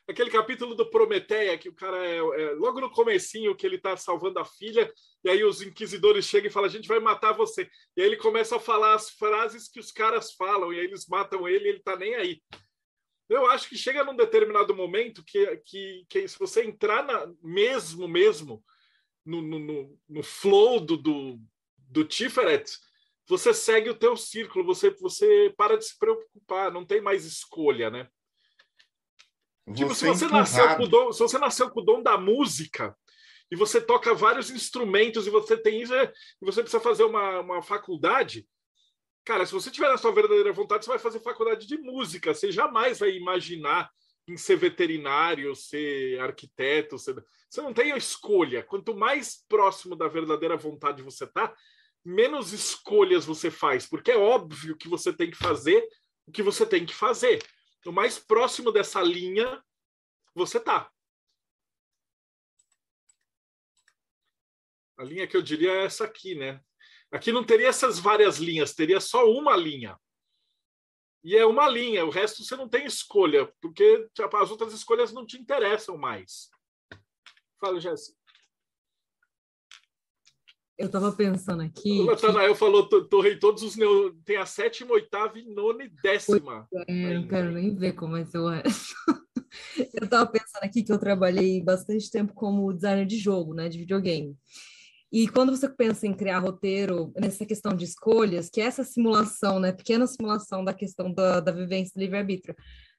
Aquele capítulo do Prometeia, que o cara é, é logo no comecinho que ele está salvando a filha, e aí os inquisidores chegam e falam, a gente vai matar você. E aí ele começa a falar as frases que os caras falam, e aí eles matam ele e ele está nem aí. Eu acho que chega num determinado momento que, que, que se você entrar na, mesmo, mesmo, no, no, no flow do, do, do Tiferet, você segue o teu círculo, você, você para de se preocupar, não tem mais escolha, né? Você tipo, se você, nasceu com o dom, se você nasceu com o dom da música e você toca vários instrumentos e você tem isso, e você precisa fazer uma, uma faculdade, Cara, se você tiver na sua verdadeira vontade, você vai fazer faculdade de música. Você jamais vai imaginar em ser veterinário, ser arquiteto. Ser... Você não tem a escolha. Quanto mais próximo da verdadeira vontade você tá, menos escolhas você faz, porque é óbvio que você tem que fazer o que você tem que fazer. O mais próximo dessa linha você tá. A linha que eu diria é essa aqui, né? Aqui não teria essas várias linhas, teria só uma linha. E é uma linha, o resto você não tem escolha, porque as outras escolhas não te interessam mais. Fala, Jéssica. Eu estava pensando aqui. O Natanael que... falou: torrei todos os neo... Tem a sétima, oitava, nona e décima. É, não quero nem ver como é seu resto. eu *laughs* estava pensando aqui que eu trabalhei bastante tempo como designer de jogo, né? De videogame. E quando você pensa em criar roteiro nessa questão de escolhas, que é essa simulação, né, pequena simulação da questão da, da vivência do livre-arbítrio,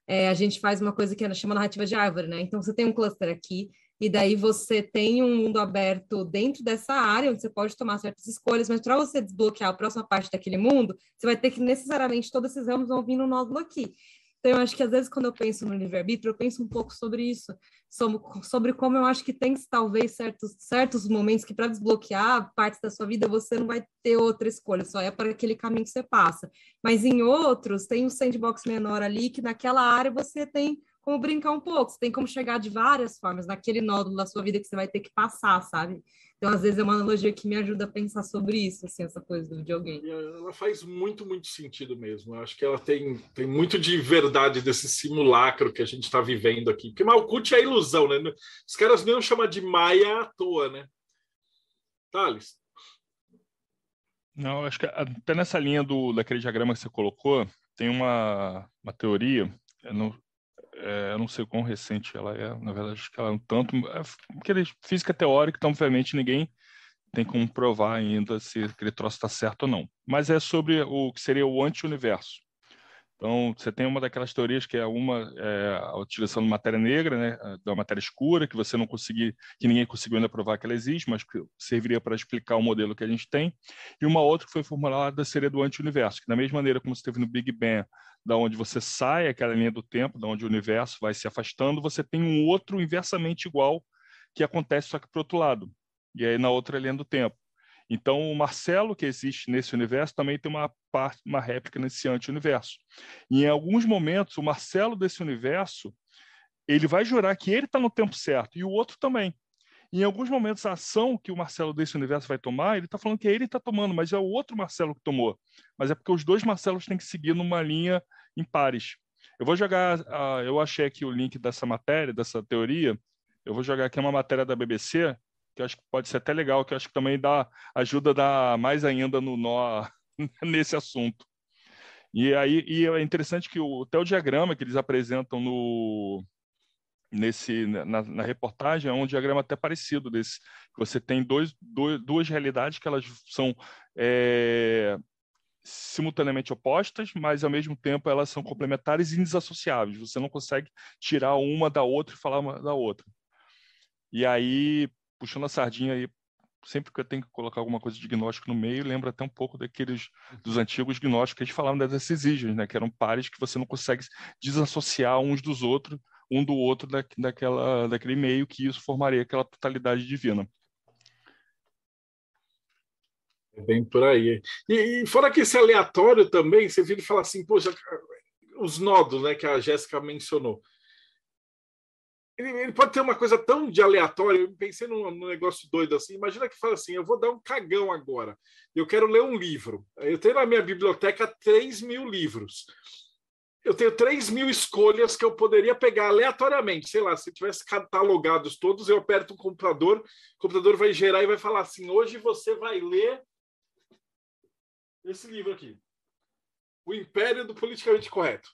é, a gente faz uma coisa que chama narrativa de árvore, né? Então você tem um cluster aqui, e daí você tem um mundo aberto dentro dessa área, onde você pode tomar certas escolhas, mas para você desbloquear a próxima parte daquele mundo, você vai ter que necessariamente todos esses ramos vão vir no nódulo aqui. Então, eu acho que às vezes, quando eu penso no livre-arbítrio, eu penso um pouco sobre isso, sobre, sobre como eu acho que tem talvez certos, certos momentos que, para desbloquear partes da sua vida, você não vai ter outra escolha, só é para aquele caminho que você passa. Mas em outros, tem um sandbox menor ali, que naquela área você tem como brincar um pouco, você tem como chegar de várias formas naquele nódulo da sua vida que você vai ter que passar, sabe? Então, às vezes, é uma analogia que me ajuda a pensar sobre isso, assim, essa coisa do videogame. Ela faz muito, muito sentido mesmo. Eu acho que ela tem, tem muito de verdade desse simulacro que a gente está vivendo aqui. Porque Malkuth é ilusão, né? Os caras nem chamam de Maia à toa, né? Thales? Não, acho que até nessa linha do, daquele diagrama que você colocou, tem uma, uma teoria, eu não, é, eu não sei quão recente ela é, na verdade, acho que ela é um tanto. É, física teórica, então, obviamente, ninguém tem como provar ainda se aquele troço está certo ou não. Mas é sobre o que seria o anti-universo. Então, você tem uma daquelas teorias que é uma é, a utilização de matéria negra, né, da matéria escura, que você não conseguir, que ninguém conseguiu ainda provar que ela existe, mas que serviria para explicar o modelo que a gente tem. E uma outra que foi formulada seria do anti-universo, que da mesma maneira como você teve no Big Bang, da onde você sai aquela linha do tempo, da onde o universo vai se afastando, você tem um outro inversamente igual que acontece só que para outro lado. E aí na outra linha do tempo. Então, o Marcelo, que existe nesse universo, também tem uma parte, uma réplica nesse anti-universo. Em alguns momentos, o Marcelo desse universo, ele vai jurar que ele está no tempo certo, e o outro também. Em alguns momentos, a ação que o Marcelo desse universo vai tomar, ele está falando que ele está tomando, mas é o outro Marcelo que tomou. Mas é porque os dois Marcelos têm que seguir numa linha em pares. Eu vou jogar, uh, eu achei aqui o link dessa matéria, dessa teoria, eu vou jogar aqui uma matéria da BBC, que eu acho que pode ser até legal, que eu acho que também dá, ajuda a dar mais ainda no nó *laughs* nesse assunto. E aí e é interessante que o, até o diagrama que eles apresentam no, nesse, na, na, reportagem é um diagrama até parecido desse. Você tem dois, dois duas realidades que elas são é, simultaneamente opostas, mas ao mesmo tempo elas são complementares e desassociáveis. Você não consegue tirar uma da outra e falar uma da outra. E aí, puxando a sardinha aí, sempre que eu tenho que colocar alguma coisa de gnóstico no meio, lembra até um pouco daqueles dos antigos gnósticos que a gente falava das exígias, né? Que eram pares que você não consegue desassociar uns dos outros, um do outro da, daquela, daquele meio que isso formaria aquela totalidade divina. É bem por aí. E, e fora que esse aleatório também, você vira e fala assim, poxa, os nodos, né, que a Jéssica mencionou ele, ele, pode ter uma coisa tão de aleatório. Eu pensei num, num, negócio doido assim. Imagina que fala assim: eu vou dar um cagão agora. Eu quero ler um livro. Eu tenho na minha biblioteca 3 mil livros. Eu tenho 3 mil escolhas que eu poderia pegar aleatoriamente. Sei lá, se tivesse catalogados todos, eu aperto o computador, o computador vai gerar e vai falar assim: hoje você vai ler esse livro aqui. O Império do Politicamente Correto.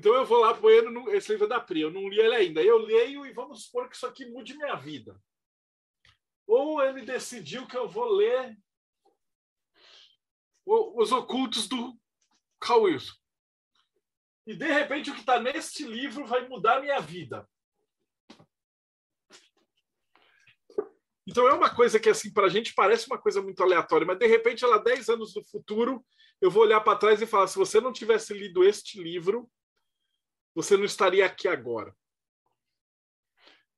Então eu vou lá apoiando esse livro da Pri, eu não li ele ainda. Eu leio e vamos supor que isso aqui mude minha vida. Ou ele decidiu que eu vou ler Os Ocultos do Carl Wilson. E de repente o que está neste livro vai mudar minha vida. Então é uma coisa que assim para a gente parece uma coisa muito aleatória, mas de repente ela 10 anos no futuro eu vou olhar para trás e falar se você não tivesse lido este livro você não estaria aqui agora.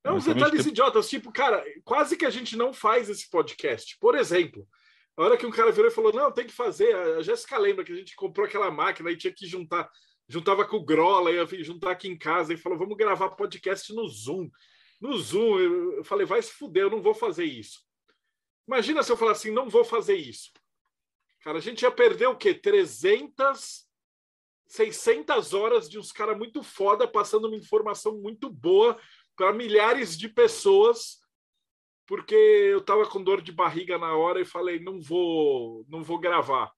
É uns detalhes idiotas, tipo, cara, quase que a gente não faz esse podcast. Por exemplo, a hora que um cara virou e falou: não, tem que fazer. A Jéssica lembra que a gente comprou aquela máquina e tinha que juntar, juntava com o Grola, ia juntar aqui em casa e falou: vamos gravar podcast no Zoom. No Zoom, eu falei: vai se fuder, eu não vou fazer isso. Imagina se eu falar assim: não vou fazer isso. Cara, a gente ia perder o quê? 300 600 horas de uns caras muito foda passando uma informação muito boa para milhares de pessoas, porque eu tava com dor de barriga na hora e falei, não vou, não vou gravar.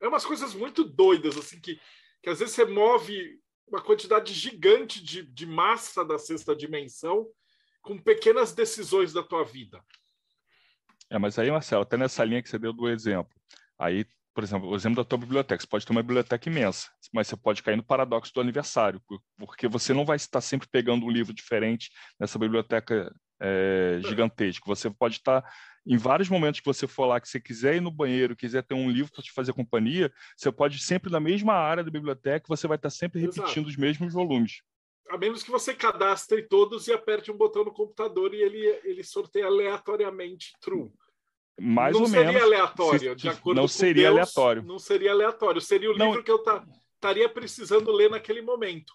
É umas coisas muito doidas, assim, que, que às vezes você move uma quantidade gigante de, de massa da sexta dimensão com pequenas decisões da tua vida. É, mas aí, Marcelo, até nessa linha que você deu do exemplo, aí por exemplo, o exemplo da tua biblioteca. Você pode ter uma biblioteca imensa, mas você pode cair no paradoxo do aniversário, porque você não vai estar sempre pegando um livro diferente nessa biblioteca é, gigantesca. Você pode estar em vários momentos que você for lá, que você quiser ir no banheiro, quiser ter um livro para te fazer companhia, você pode sempre na mesma área da biblioteca, você vai estar sempre repetindo Exato. os mesmos volumes. A menos que você cadastre todos e aperte um botão no computador e ele, ele sorteia aleatoriamente true mais não ou menos. Não seria aleatório, de acordo não com seria Deus, aleatório. Não seria aleatório. Seria o não. livro que eu estaria precisando ler naquele momento.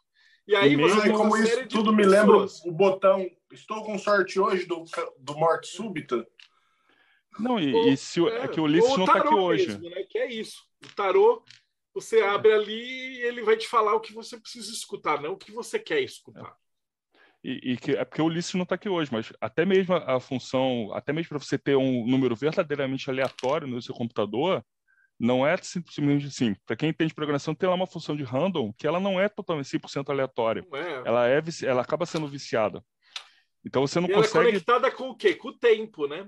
E aí Mesmo você como isso tudo me lembra o botão estou com sorte hoje do, do morte súbita. Não, e, ou, e se, é, é, que o Ulisses não está aqui hoje. Mesmo, né? Que é isso. O tarô, você abre ali e ele vai te falar o que você precisa escutar, não o que você quer escutar. É e, e, que é porque o Ulisses não está aqui hoje, mas até mesmo a, a função, até mesmo para você ter um número verdadeiramente aleatório no seu computador, não é simplesmente assim. Para quem entende programação, tem lá uma função de random que ela não é totalmente 100% aleatória. É. Ela é ela acaba sendo viciada. Então você não e consegue. Ela é conectada com o quê? Com o tempo, né?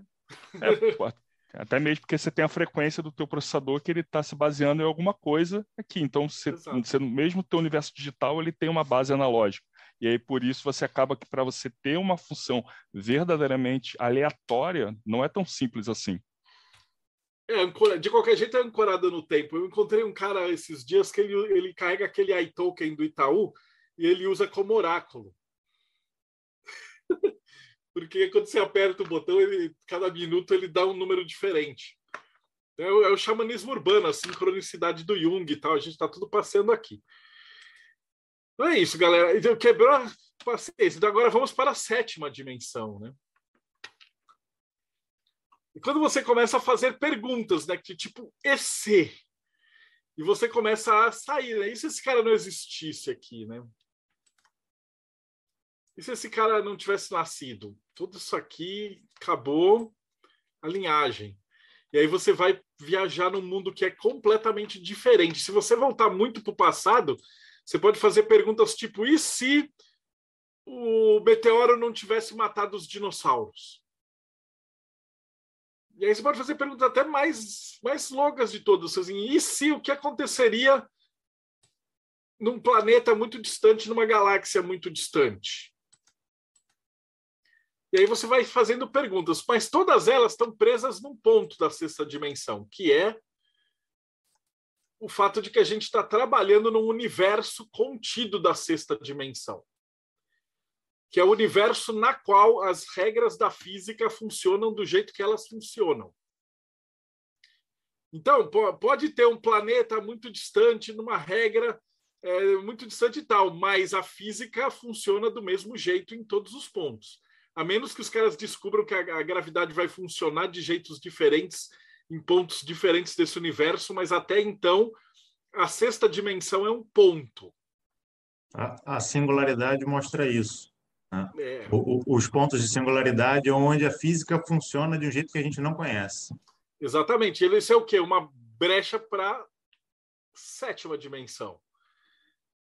É, Até mesmo porque você tem a frequência do teu processador que ele está se baseando em alguma coisa aqui. Então, você, você, mesmo o teu universo digital, ele tem uma base analógica. E aí, por isso, você acaba que para você ter uma função verdadeiramente aleatória, não é tão simples assim. É, de qualquer jeito é ancorada no tempo. Eu encontrei um cara esses dias que ele, ele carrega aquele iToken do Itaú e ele usa como oráculo. *laughs* Porque quando você aperta o botão, ele, cada minuto ele dá um número diferente. É o, é o xamanismo urbano, a sincronicidade do Jung e tal. A gente está tudo passando aqui. Então é isso, galera. Então, quebrou a paciência. Então agora vamos para a sétima dimensão, né? E quando você começa a fazer perguntas, né, que tipo esse, e você começa a sair, né? E se esse cara não existisse aqui, né? E se esse cara não tivesse nascido? Tudo isso aqui acabou a linhagem. E aí você vai viajar num mundo que é completamente diferente. Se você voltar muito para o passado, você pode fazer perguntas tipo: e se o meteoro não tivesse matado os dinossauros? E aí você pode fazer perguntas até mais, mais longas de todas. Assim, e se o que aconteceria num planeta muito distante, numa galáxia muito distante? E aí você vai fazendo perguntas, mas todas elas estão presas num ponto da sexta dimensão, que é o fato de que a gente está trabalhando num universo contido da sexta dimensão, que é o universo na qual as regras da física funcionam do jeito que elas funcionam. Então, pode ter um planeta muito distante, numa regra é, muito distante e tal, mas a física funciona do mesmo jeito em todos os pontos. A menos que os caras descubram que a, a gravidade vai funcionar de jeitos diferentes em pontos diferentes desse universo, mas até então a sexta dimensão é um ponto. A, a singularidade mostra isso. Né? É. O, o, os pontos de singularidade é onde a física funciona de um jeito que a gente não conhece. Exatamente. Ele é o quê? Uma brecha para sétima dimensão,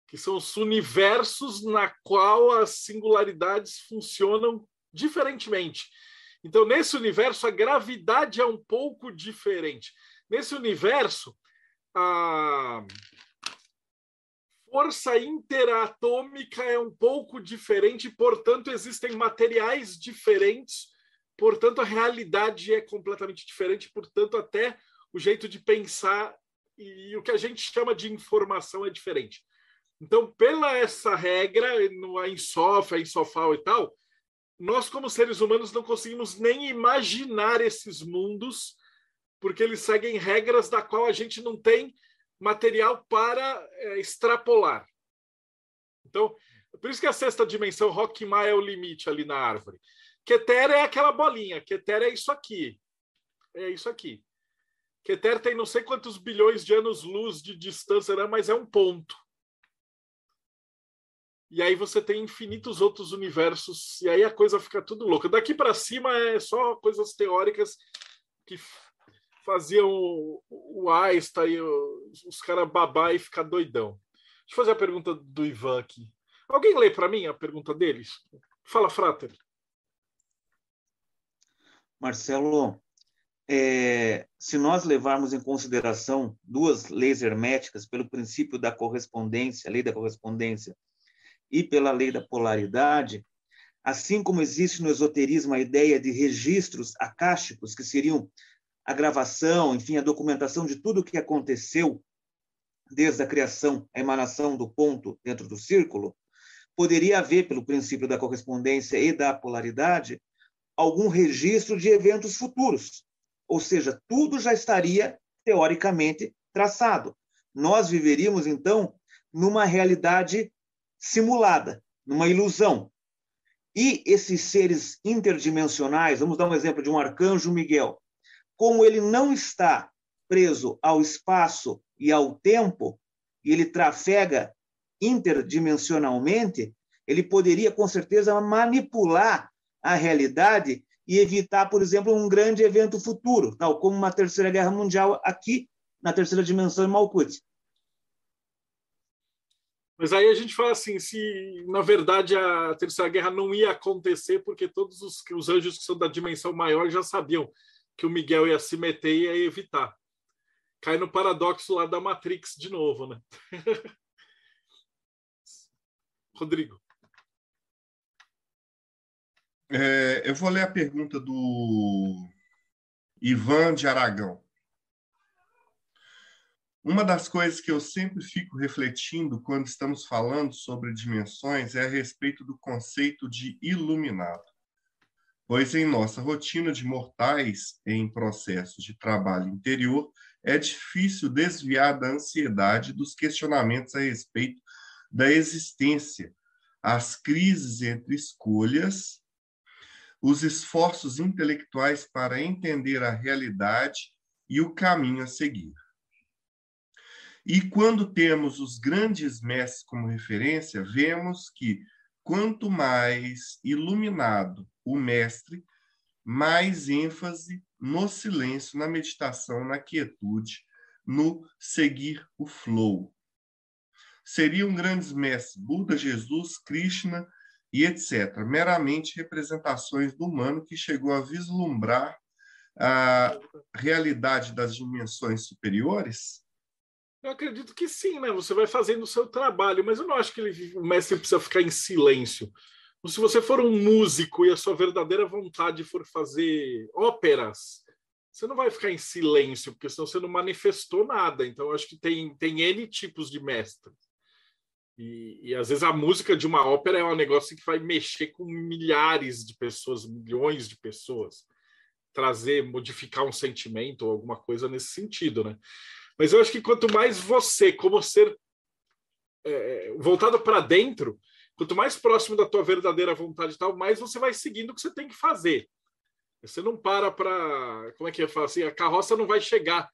que são os universos na qual as singularidades funcionam diferentemente. Então, nesse universo, a gravidade é um pouco diferente. Nesse universo, a força interatômica é um pouco diferente, portanto, existem materiais diferentes, portanto, a realidade é completamente diferente, portanto, até o jeito de pensar e o que a gente chama de informação é diferente. Então, pela essa regra, no Ensof, Ensofal e tal, nós, como seres humanos, não conseguimos nem imaginar esses mundos, porque eles seguem regras da qual a gente não tem material para é, extrapolar. Então, por isso que a sexta dimensão, Rockmar é o limite ali na árvore. Keter é aquela bolinha, Keter é isso aqui. É isso aqui. Keter tem não sei quantos bilhões de anos-luz de distância, né, mas é um ponto. E aí você tem infinitos outros universos, e aí a coisa fica tudo louca. Daqui para cima é só coisas teóricas que faziam o, o Einstein, os caras babar e ficar doidão. Deixa eu fazer a pergunta do Ivan aqui. Alguém lê para mim a pergunta deles? Fala, Frater. Marcelo, é, se nós levarmos em consideração duas leis herméticas pelo princípio da correspondência, a lei da correspondência e pela lei da polaridade, assim como existe no esoterismo a ideia de registros acásticos, que seriam a gravação, enfim, a documentação de tudo o que aconteceu desde a criação, a emanação do ponto dentro do círculo, poderia haver, pelo princípio da correspondência e da polaridade, algum registro de eventos futuros. Ou seja, tudo já estaria, teoricamente, traçado. Nós viveríamos, então, numa realidade simulada, numa ilusão. E esses seres interdimensionais, vamos dar um exemplo de um arcanjo Miguel, como ele não está preso ao espaço e ao tempo, e ele trafega interdimensionalmente, ele poderia com certeza manipular a realidade e evitar, por exemplo, um grande evento futuro, tal como uma terceira guerra mundial aqui na terceira dimensão em Malkuth. Mas aí a gente fala assim, se na verdade a Terceira Guerra não ia acontecer, porque todos os, os anjos que são da dimensão maior já sabiam. que o Miguel ia se meter e ia evitar. Cai no paradoxo lá da Matrix de novo, né? *laughs* Rodrigo. É, eu vou ler a pergunta do Ivan de Aragão. Uma das coisas que eu sempre fico refletindo quando estamos falando sobre dimensões é a respeito do conceito de iluminado. Pois em nossa rotina de mortais em processo de trabalho interior, é difícil desviar da ansiedade dos questionamentos a respeito da existência, as crises entre escolhas, os esforços intelectuais para entender a realidade e o caminho a seguir. E quando temos os grandes mestres como referência, vemos que quanto mais iluminado o mestre, mais ênfase no silêncio, na meditação, na quietude, no seguir o flow. Seriam grandes mestres Buda, Jesus, Krishna e etc., meramente representações do humano que chegou a vislumbrar a realidade das dimensões superiores? Eu acredito que sim, né? Você vai fazendo o seu trabalho, mas eu não acho que ele, o mestre precisa ficar em silêncio. Se você for um músico e a sua verdadeira vontade for fazer óperas, você não vai ficar em silêncio, porque senão você não manifestou nada. Então, eu acho que tem, tem N tipos de mestres. E, e, às vezes a música de uma ópera é um negócio que vai mexer com milhares de pessoas, milhões de pessoas, trazer, modificar um sentimento ou alguma coisa nesse sentido, né? Mas eu acho que quanto mais você, como ser é, voltado para dentro, quanto mais próximo da tua verdadeira vontade e tal, mais você vai seguindo o que você tem que fazer. Você não para para. Como é que eu falo assim? A carroça não vai chegar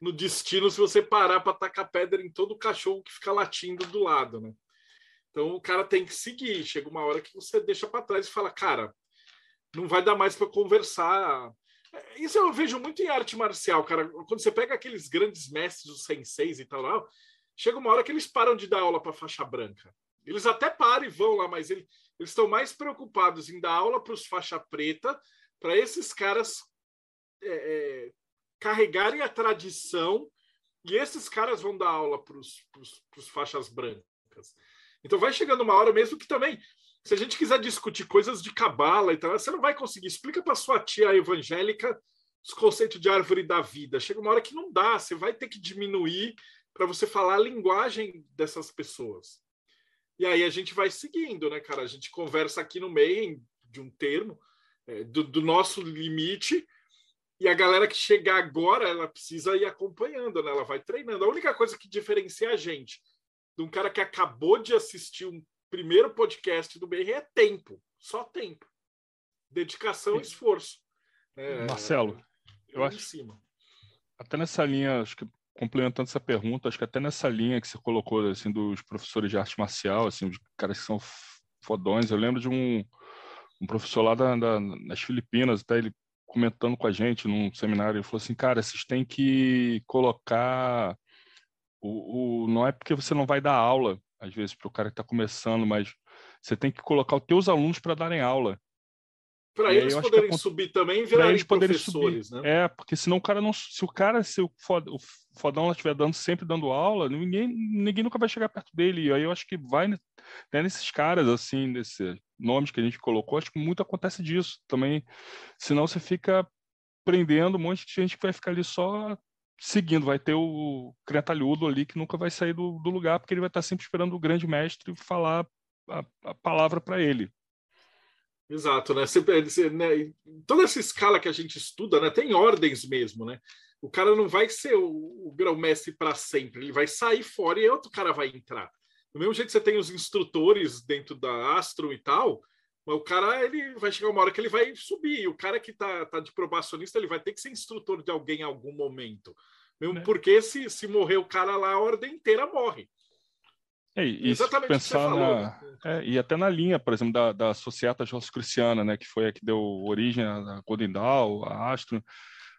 no destino se você parar para tacar pedra em todo o cachorro que fica latindo do lado, né? Então o cara tem que seguir. Chega uma hora que você deixa para trás e fala, cara, não vai dar mais para conversar. Isso eu vejo muito em arte marcial, cara. Quando você pega aqueles grandes mestres, os senseis e tal, chega uma hora que eles param de dar aula para faixa branca. Eles até param e vão lá, mas eles, eles estão mais preocupados em dar aula para os faixa preta, para esses caras é, é, carregarem a tradição e esses caras vão dar aula para os faixas brancas. Então vai chegando uma hora mesmo que também se a gente quiser discutir coisas de cabala e tal, você não vai conseguir. Explica para sua tia evangélica os conceitos de árvore da vida. Chega uma hora que não dá, você vai ter que diminuir para você falar a linguagem dessas pessoas. E aí a gente vai seguindo, né, cara? A gente conversa aqui no meio de um termo é, do, do nosso limite e a galera que chegar agora, ela precisa ir acompanhando, né? Ela vai treinando. A única coisa que diferencia a gente de um cara que acabou de assistir um primeiro podcast do BR é tempo, só tempo. Dedicação e esforço. É, Marcelo, eu acho. Cima. Até nessa linha, acho que complementando essa pergunta, acho que até nessa linha que você colocou, assim, dos professores de arte marcial, assim, os caras que são fodões, eu lembro de um, um professor lá da, da, das Filipinas, até ele comentando com a gente num seminário, ele falou assim, cara, vocês têm que colocar o, o não é porque você não vai dar aula, às vezes, para o cara que está começando, mas você tem que colocar os teus alunos para darem aula. Para eles poderem a... subir também e virarem eles professores, subir. né? É, porque senão o cara não. Se o cara, se o, o fodão estiver dando, sempre dando aula, ninguém, ninguém nunca vai chegar perto dele. E aí eu acho que vai né, nesses caras, assim, desses nomes que a gente colocou, acho que muito acontece disso também. Senão você fica prendendo um monte de gente que vai ficar ali só seguindo, vai ter o cretalhudo ali que nunca vai sair do, do, lugar, porque ele vai estar sempre esperando o grande mestre falar a, a palavra para ele. Exato, né? Sempre, né? Toda essa escala que a gente estuda, né? Tem ordens mesmo, né? O cara não vai ser o, o grão-mestre para sempre, ele vai sair fora e outro cara vai entrar. Do mesmo jeito que você tem os instrutores dentro da Astro e tal, mas o cara ele vai chegar uma hora que ele vai subir. E o cara que tá, tá de probacionista ele vai ter que ser instrutor de alguém em algum momento. Mesmo é. porque se, se morrer o cara lá, a ordem inteira morre. É, e Exatamente pensar na, é, e até na linha, por exemplo, da, da Societas Cristiana, né, que foi a que deu origem à Golden Dawn, a Astro,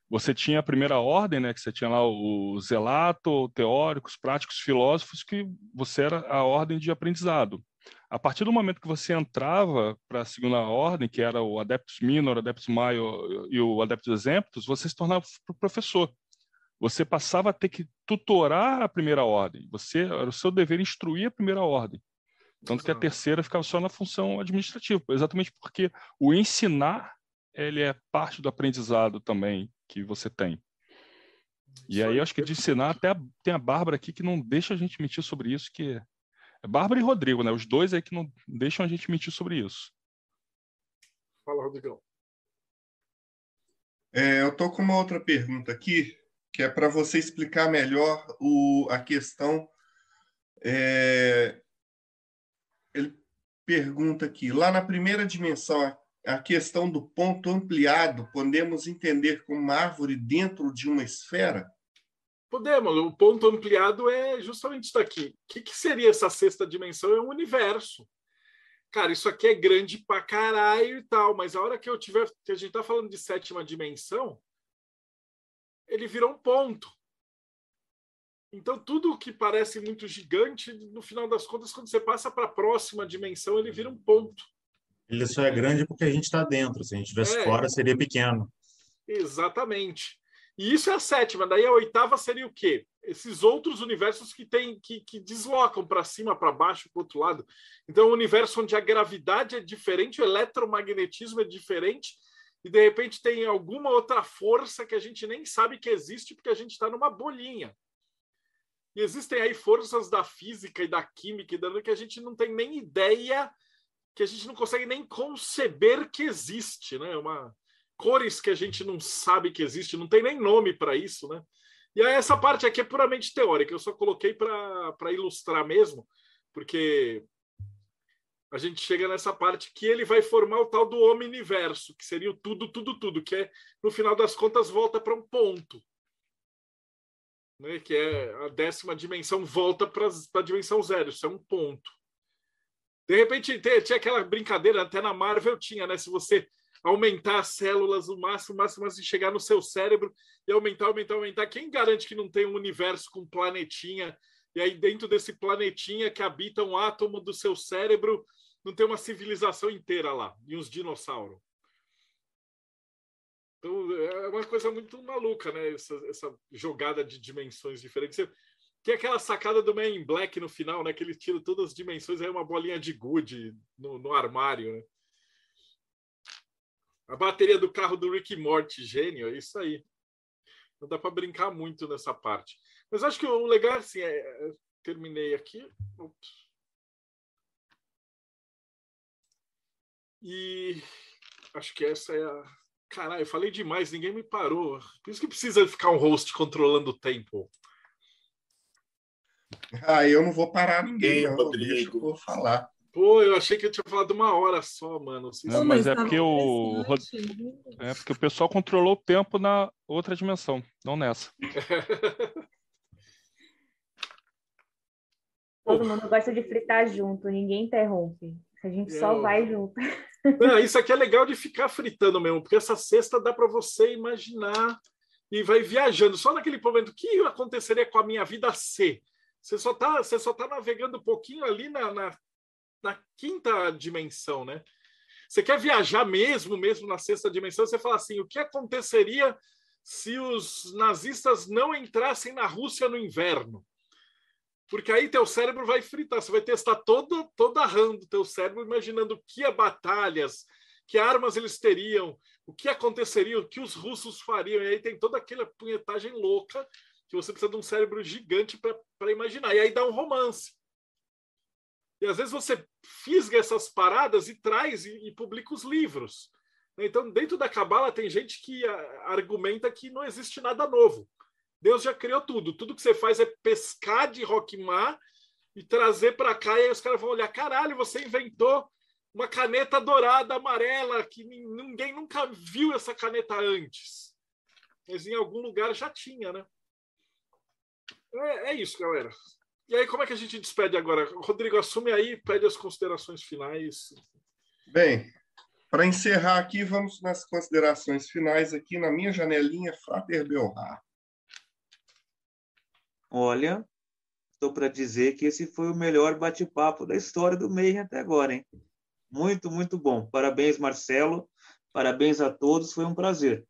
você tinha a primeira ordem, né, que você tinha lá o zelato, teóricos, práticos, filósofos, que você era a ordem de aprendizado. A partir do momento que você entrava para a segunda ordem, que era o Adeptus Minor, Adeptus Maior e o Adeptus Exemptus, você se tornava professor. Você passava a ter que tutorar a primeira ordem. Você era o seu dever instruir a primeira ordem. Tanto que a terceira ficava só na função administrativa, exatamente porque o ensinar ele é parte do aprendizado também que você tem. E aí, eu acho que de ensinar, até a, tem a Bárbara aqui que não deixa a gente mentir sobre isso, que Bárbara e Rodrigo, né? Os dois aí que não deixam a gente mentir sobre isso. Fala, Rodrigão. É, eu estou com uma outra pergunta aqui, que é para você explicar melhor o, a questão. É, ele pergunta aqui, lá na primeira dimensão, a questão do ponto ampliado, podemos entender como uma árvore dentro de uma esfera? Podemos. O ponto ampliado é justamente isso daqui. O que, que seria essa sexta dimensão? É um universo. Cara, isso aqui é grande pra caralho e tal, mas a hora que eu tiver. que a gente tá falando de sétima dimensão, ele virou um ponto. Então, tudo que parece muito gigante, no final das contas, quando você passa para a próxima dimensão, ele vira um ponto. Ele só é grande porque a gente está dentro. Se a gente estivesse é, fora, seria pequeno. Exatamente. E isso é a sétima. Daí a oitava seria o quê? Esses outros universos que tem que, que deslocam para cima, para baixo, para outro lado. Então, um universo onde a gravidade é diferente, o eletromagnetismo é diferente, e de repente tem alguma outra força que a gente nem sabe que existe porque a gente está numa bolinha. E existem aí forças da física e da química e da que a gente não tem nem ideia que a gente não consegue nem conceber que existe, né? Uma cores que a gente não sabe que existe, não tem nem nome para isso, né? E aí essa parte aqui é puramente teórica, eu só coloquei para ilustrar mesmo, porque a gente chega nessa parte que ele vai formar o tal do omniverso, que seria o tudo, tudo, tudo, que é, no final das contas, volta para um ponto. Né? Que é a décima dimensão, volta para a dimensão zero, isso é um ponto. De repente, tinha aquela brincadeira, até na Marvel tinha, né? Se você aumentar as células o máximo, o máximo, máximo, chegar no seu cérebro e aumentar, aumentar, aumentar, quem garante que não tem um universo com planetinha? E aí, dentro desse planetinha que habita um átomo do seu cérebro, não tem uma civilização inteira lá, e uns dinossauros. Então, é uma coisa muito maluca, né? Essa, essa jogada de dimensões diferentes. Tem aquela sacada do Man in Black no final, né? Que ele tira todas as dimensões, aí uma bolinha de gude no, no armário, né? A bateria do carro do Rick Morty, gênio, é isso aí. Não dá para brincar muito nessa parte. Mas acho que o legal, assim, é, é, terminei aqui. Ups. E acho que essa é a. Caralho, eu falei demais, ninguém me parou. Por isso que precisa ficar um host controlando o tempo. Ah, eu não vou parar ninguém, não. Rodrigo. Deixa eu falar. Pô, eu achei que eu tinha falado uma hora só, mano. Não, mas é porque o é porque o pessoal controlou o tempo na outra dimensão, não nessa. *laughs* Todo mundo gosta de fritar junto, ninguém interrompe. A gente é, só vai junto. *laughs* Não, isso aqui é legal de ficar fritando mesmo, porque essa cesta dá para você imaginar e vai viajando. Só naquele momento, o que aconteceria com a minha vida C? Você só está você só tá navegando um pouquinho ali na, na, na, quinta dimensão, né? Você quer viajar mesmo, mesmo na sexta dimensão, você fala assim, o que aconteceria se os nazistas não entrassem na Rússia no inverno? Porque aí teu cérebro vai fritar, você vai testar todo, toda a RAM do teu cérebro, imaginando que batalhas, que armas eles teriam, o que aconteceria, o que os russos fariam, e aí tem toda aquela punhetagem louca que você precisa de um cérebro gigante para imaginar. E aí dá um romance. E às vezes você fisga essas paradas e traz e, e publica os livros. Então, dentro da Cabala, tem gente que argumenta que não existe nada novo. Deus já criou tudo. Tudo que você faz é pescar de Rockmar e trazer para cá. E aí os caras vão olhar: caralho, você inventou uma caneta dourada amarela que ninguém nunca viu essa caneta antes. Mas em algum lugar já tinha, né? É, é isso, galera. E aí, como é que a gente despede agora? Rodrigo, assume aí, pede as considerações finais. Bem, para encerrar aqui, vamos nas considerações finais aqui na minha janelinha Frater Belrar. Olha, estou para dizer que esse foi o melhor bate-papo da história do Mayhem até agora, hein? Muito, muito bom. Parabéns, Marcelo. Parabéns a todos. Foi um prazer.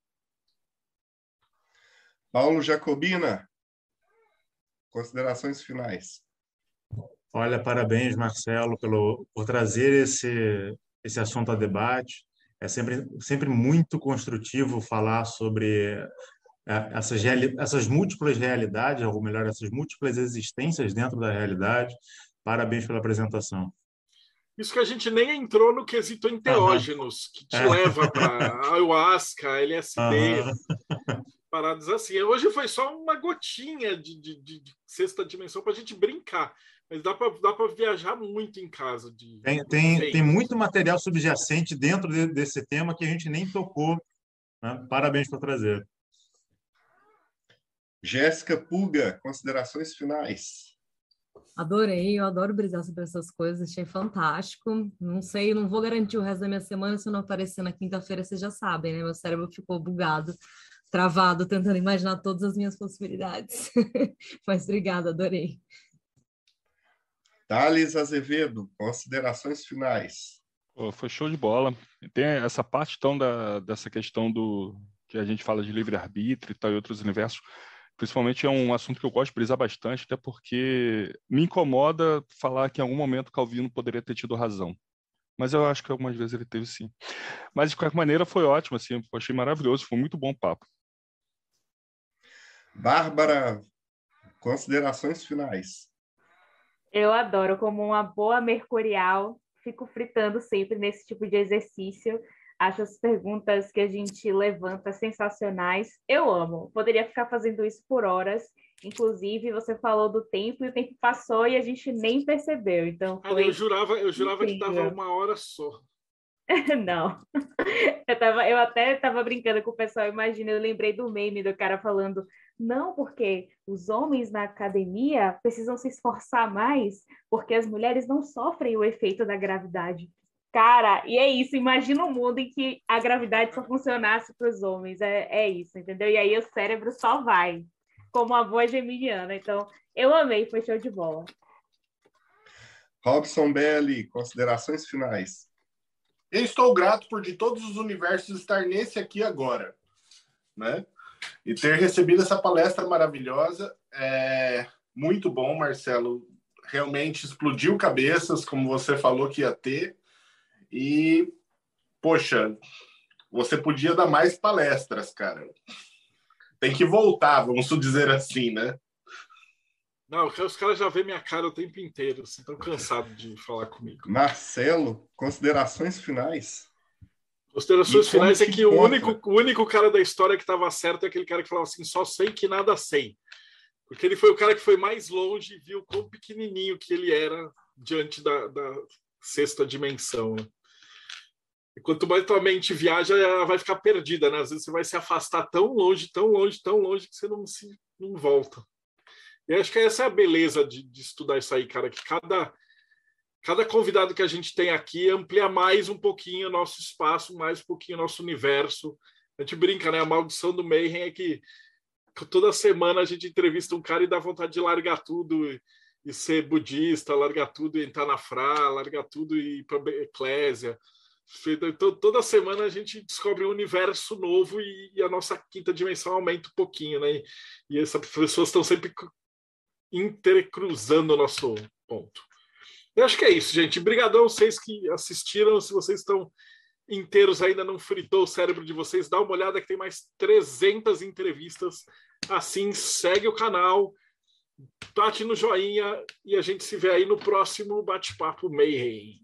Paulo Jacobina, considerações finais. Olha, parabéns, Marcelo, pelo, por trazer esse, esse assunto a debate. É sempre, sempre muito construtivo falar sobre é, essas, essas múltiplas realidades, ou melhor, essas múltiplas existências dentro da realidade. Parabéns pela apresentação. Isso que a gente nem entrou no quesito enteógenos, uhum. que te é. leva para *laughs* ayahuasca, LSD, uhum. Paradas assim. Hoje foi só uma gotinha de, de, de, de sexta dimensão para a gente brincar. Mas dá para dá viajar muito em casa. De... Tem, tem, tem muito material subjacente dentro de, desse tema que a gente nem tocou. Né? Parabéns por trazer. Jéssica Puga, considerações finais. Adorei, eu adoro brisar sobre essas coisas, achei fantástico. Não sei, não vou garantir o resto da minha semana se eu não aparecer na quinta-feira, vocês já sabem, né? Meu cérebro ficou bugado, travado, tentando imaginar todas as minhas possibilidades. *laughs* Mas obrigada, adorei. Thales Azevedo, considerações finais. Oh, foi show de bola. Tem essa parte então da, dessa questão do que a gente fala de livre-arbítrio e tal, e outros universos. Principalmente é um assunto que eu gosto de brisar bastante, até porque me incomoda falar que em algum momento Calvino poderia ter tido razão. Mas eu acho que algumas vezes ele teve sim. Mas de qualquer maneira foi ótimo, assim, eu achei maravilhoso, foi muito bom papo. Bárbara, considerações finais. Eu adoro, como uma boa mercurial, fico fritando sempre nesse tipo de exercício. Acho as perguntas que a gente levanta sensacionais. Eu amo. Poderia ficar fazendo isso por horas. Inclusive, você falou do tempo e o tempo passou e a gente nem percebeu. Então, foi eu jurava, eu jurava que dava uma hora só. *laughs* Não. Eu, tava, eu até estava brincando com o pessoal, imagina, eu lembrei do meme do cara falando não, porque os homens na academia precisam se esforçar mais, porque as mulheres não sofrem o efeito da gravidade. Cara, e é isso. Imagina um mundo em que a gravidade só funcionasse para os homens. É, é isso, entendeu? E aí o cérebro só vai, como a voz geminiana. Então, eu amei, foi show de bola. Robson Belli, considerações finais. Eu estou grato por de todos os universos estar nesse aqui agora, né? e ter recebido essa palestra maravilhosa. É muito bom, Marcelo. Realmente explodiu cabeças, como você falou que ia ter. E, poxa, você podia dar mais palestras, cara. Tem que voltar, vamos dizer assim, né? Não, os caras já vêem minha cara o tempo inteiro, estão assim, cansados de falar comigo. Marcelo, considerações finais? Considerações finais é que o único, o único cara da história que estava certo é aquele cara que falava assim: só sei que nada sei. Porque ele foi o cara que foi mais longe e viu quão pequenininho que ele era diante da, da sexta dimensão. Né? E quanto mais tua mente viaja, ela vai ficar perdida, né? Às vezes você vai se afastar tão longe, tão longe, tão longe que você não se não volta. E acho que essa é a beleza de, de estudar isso aí, cara, que cada cada convidado que a gente tem aqui amplia mais um pouquinho o nosso espaço, mais um pouquinho o nosso universo. A gente brinca, né? A maldição do Mayhem é que toda semana a gente entrevista um cara e dá vontade de largar tudo e, e ser budista, largar tudo e entrar na Fra, largar tudo e ir para a eclésia. Então, toda semana a gente descobre um universo novo e, e a nossa quinta dimensão aumenta um pouquinho, né? E, e essas pessoas estão sempre intercruzando o nosso ponto. Eu acho que é isso, gente. Obrigadão vocês que assistiram. Se vocês estão inteiros ainda não fritou o cérebro de vocês, dá uma olhada que tem mais 300 entrevistas. Assim, segue o canal, bate no joinha e a gente se vê aí no próximo Bate-Papo Mayhem.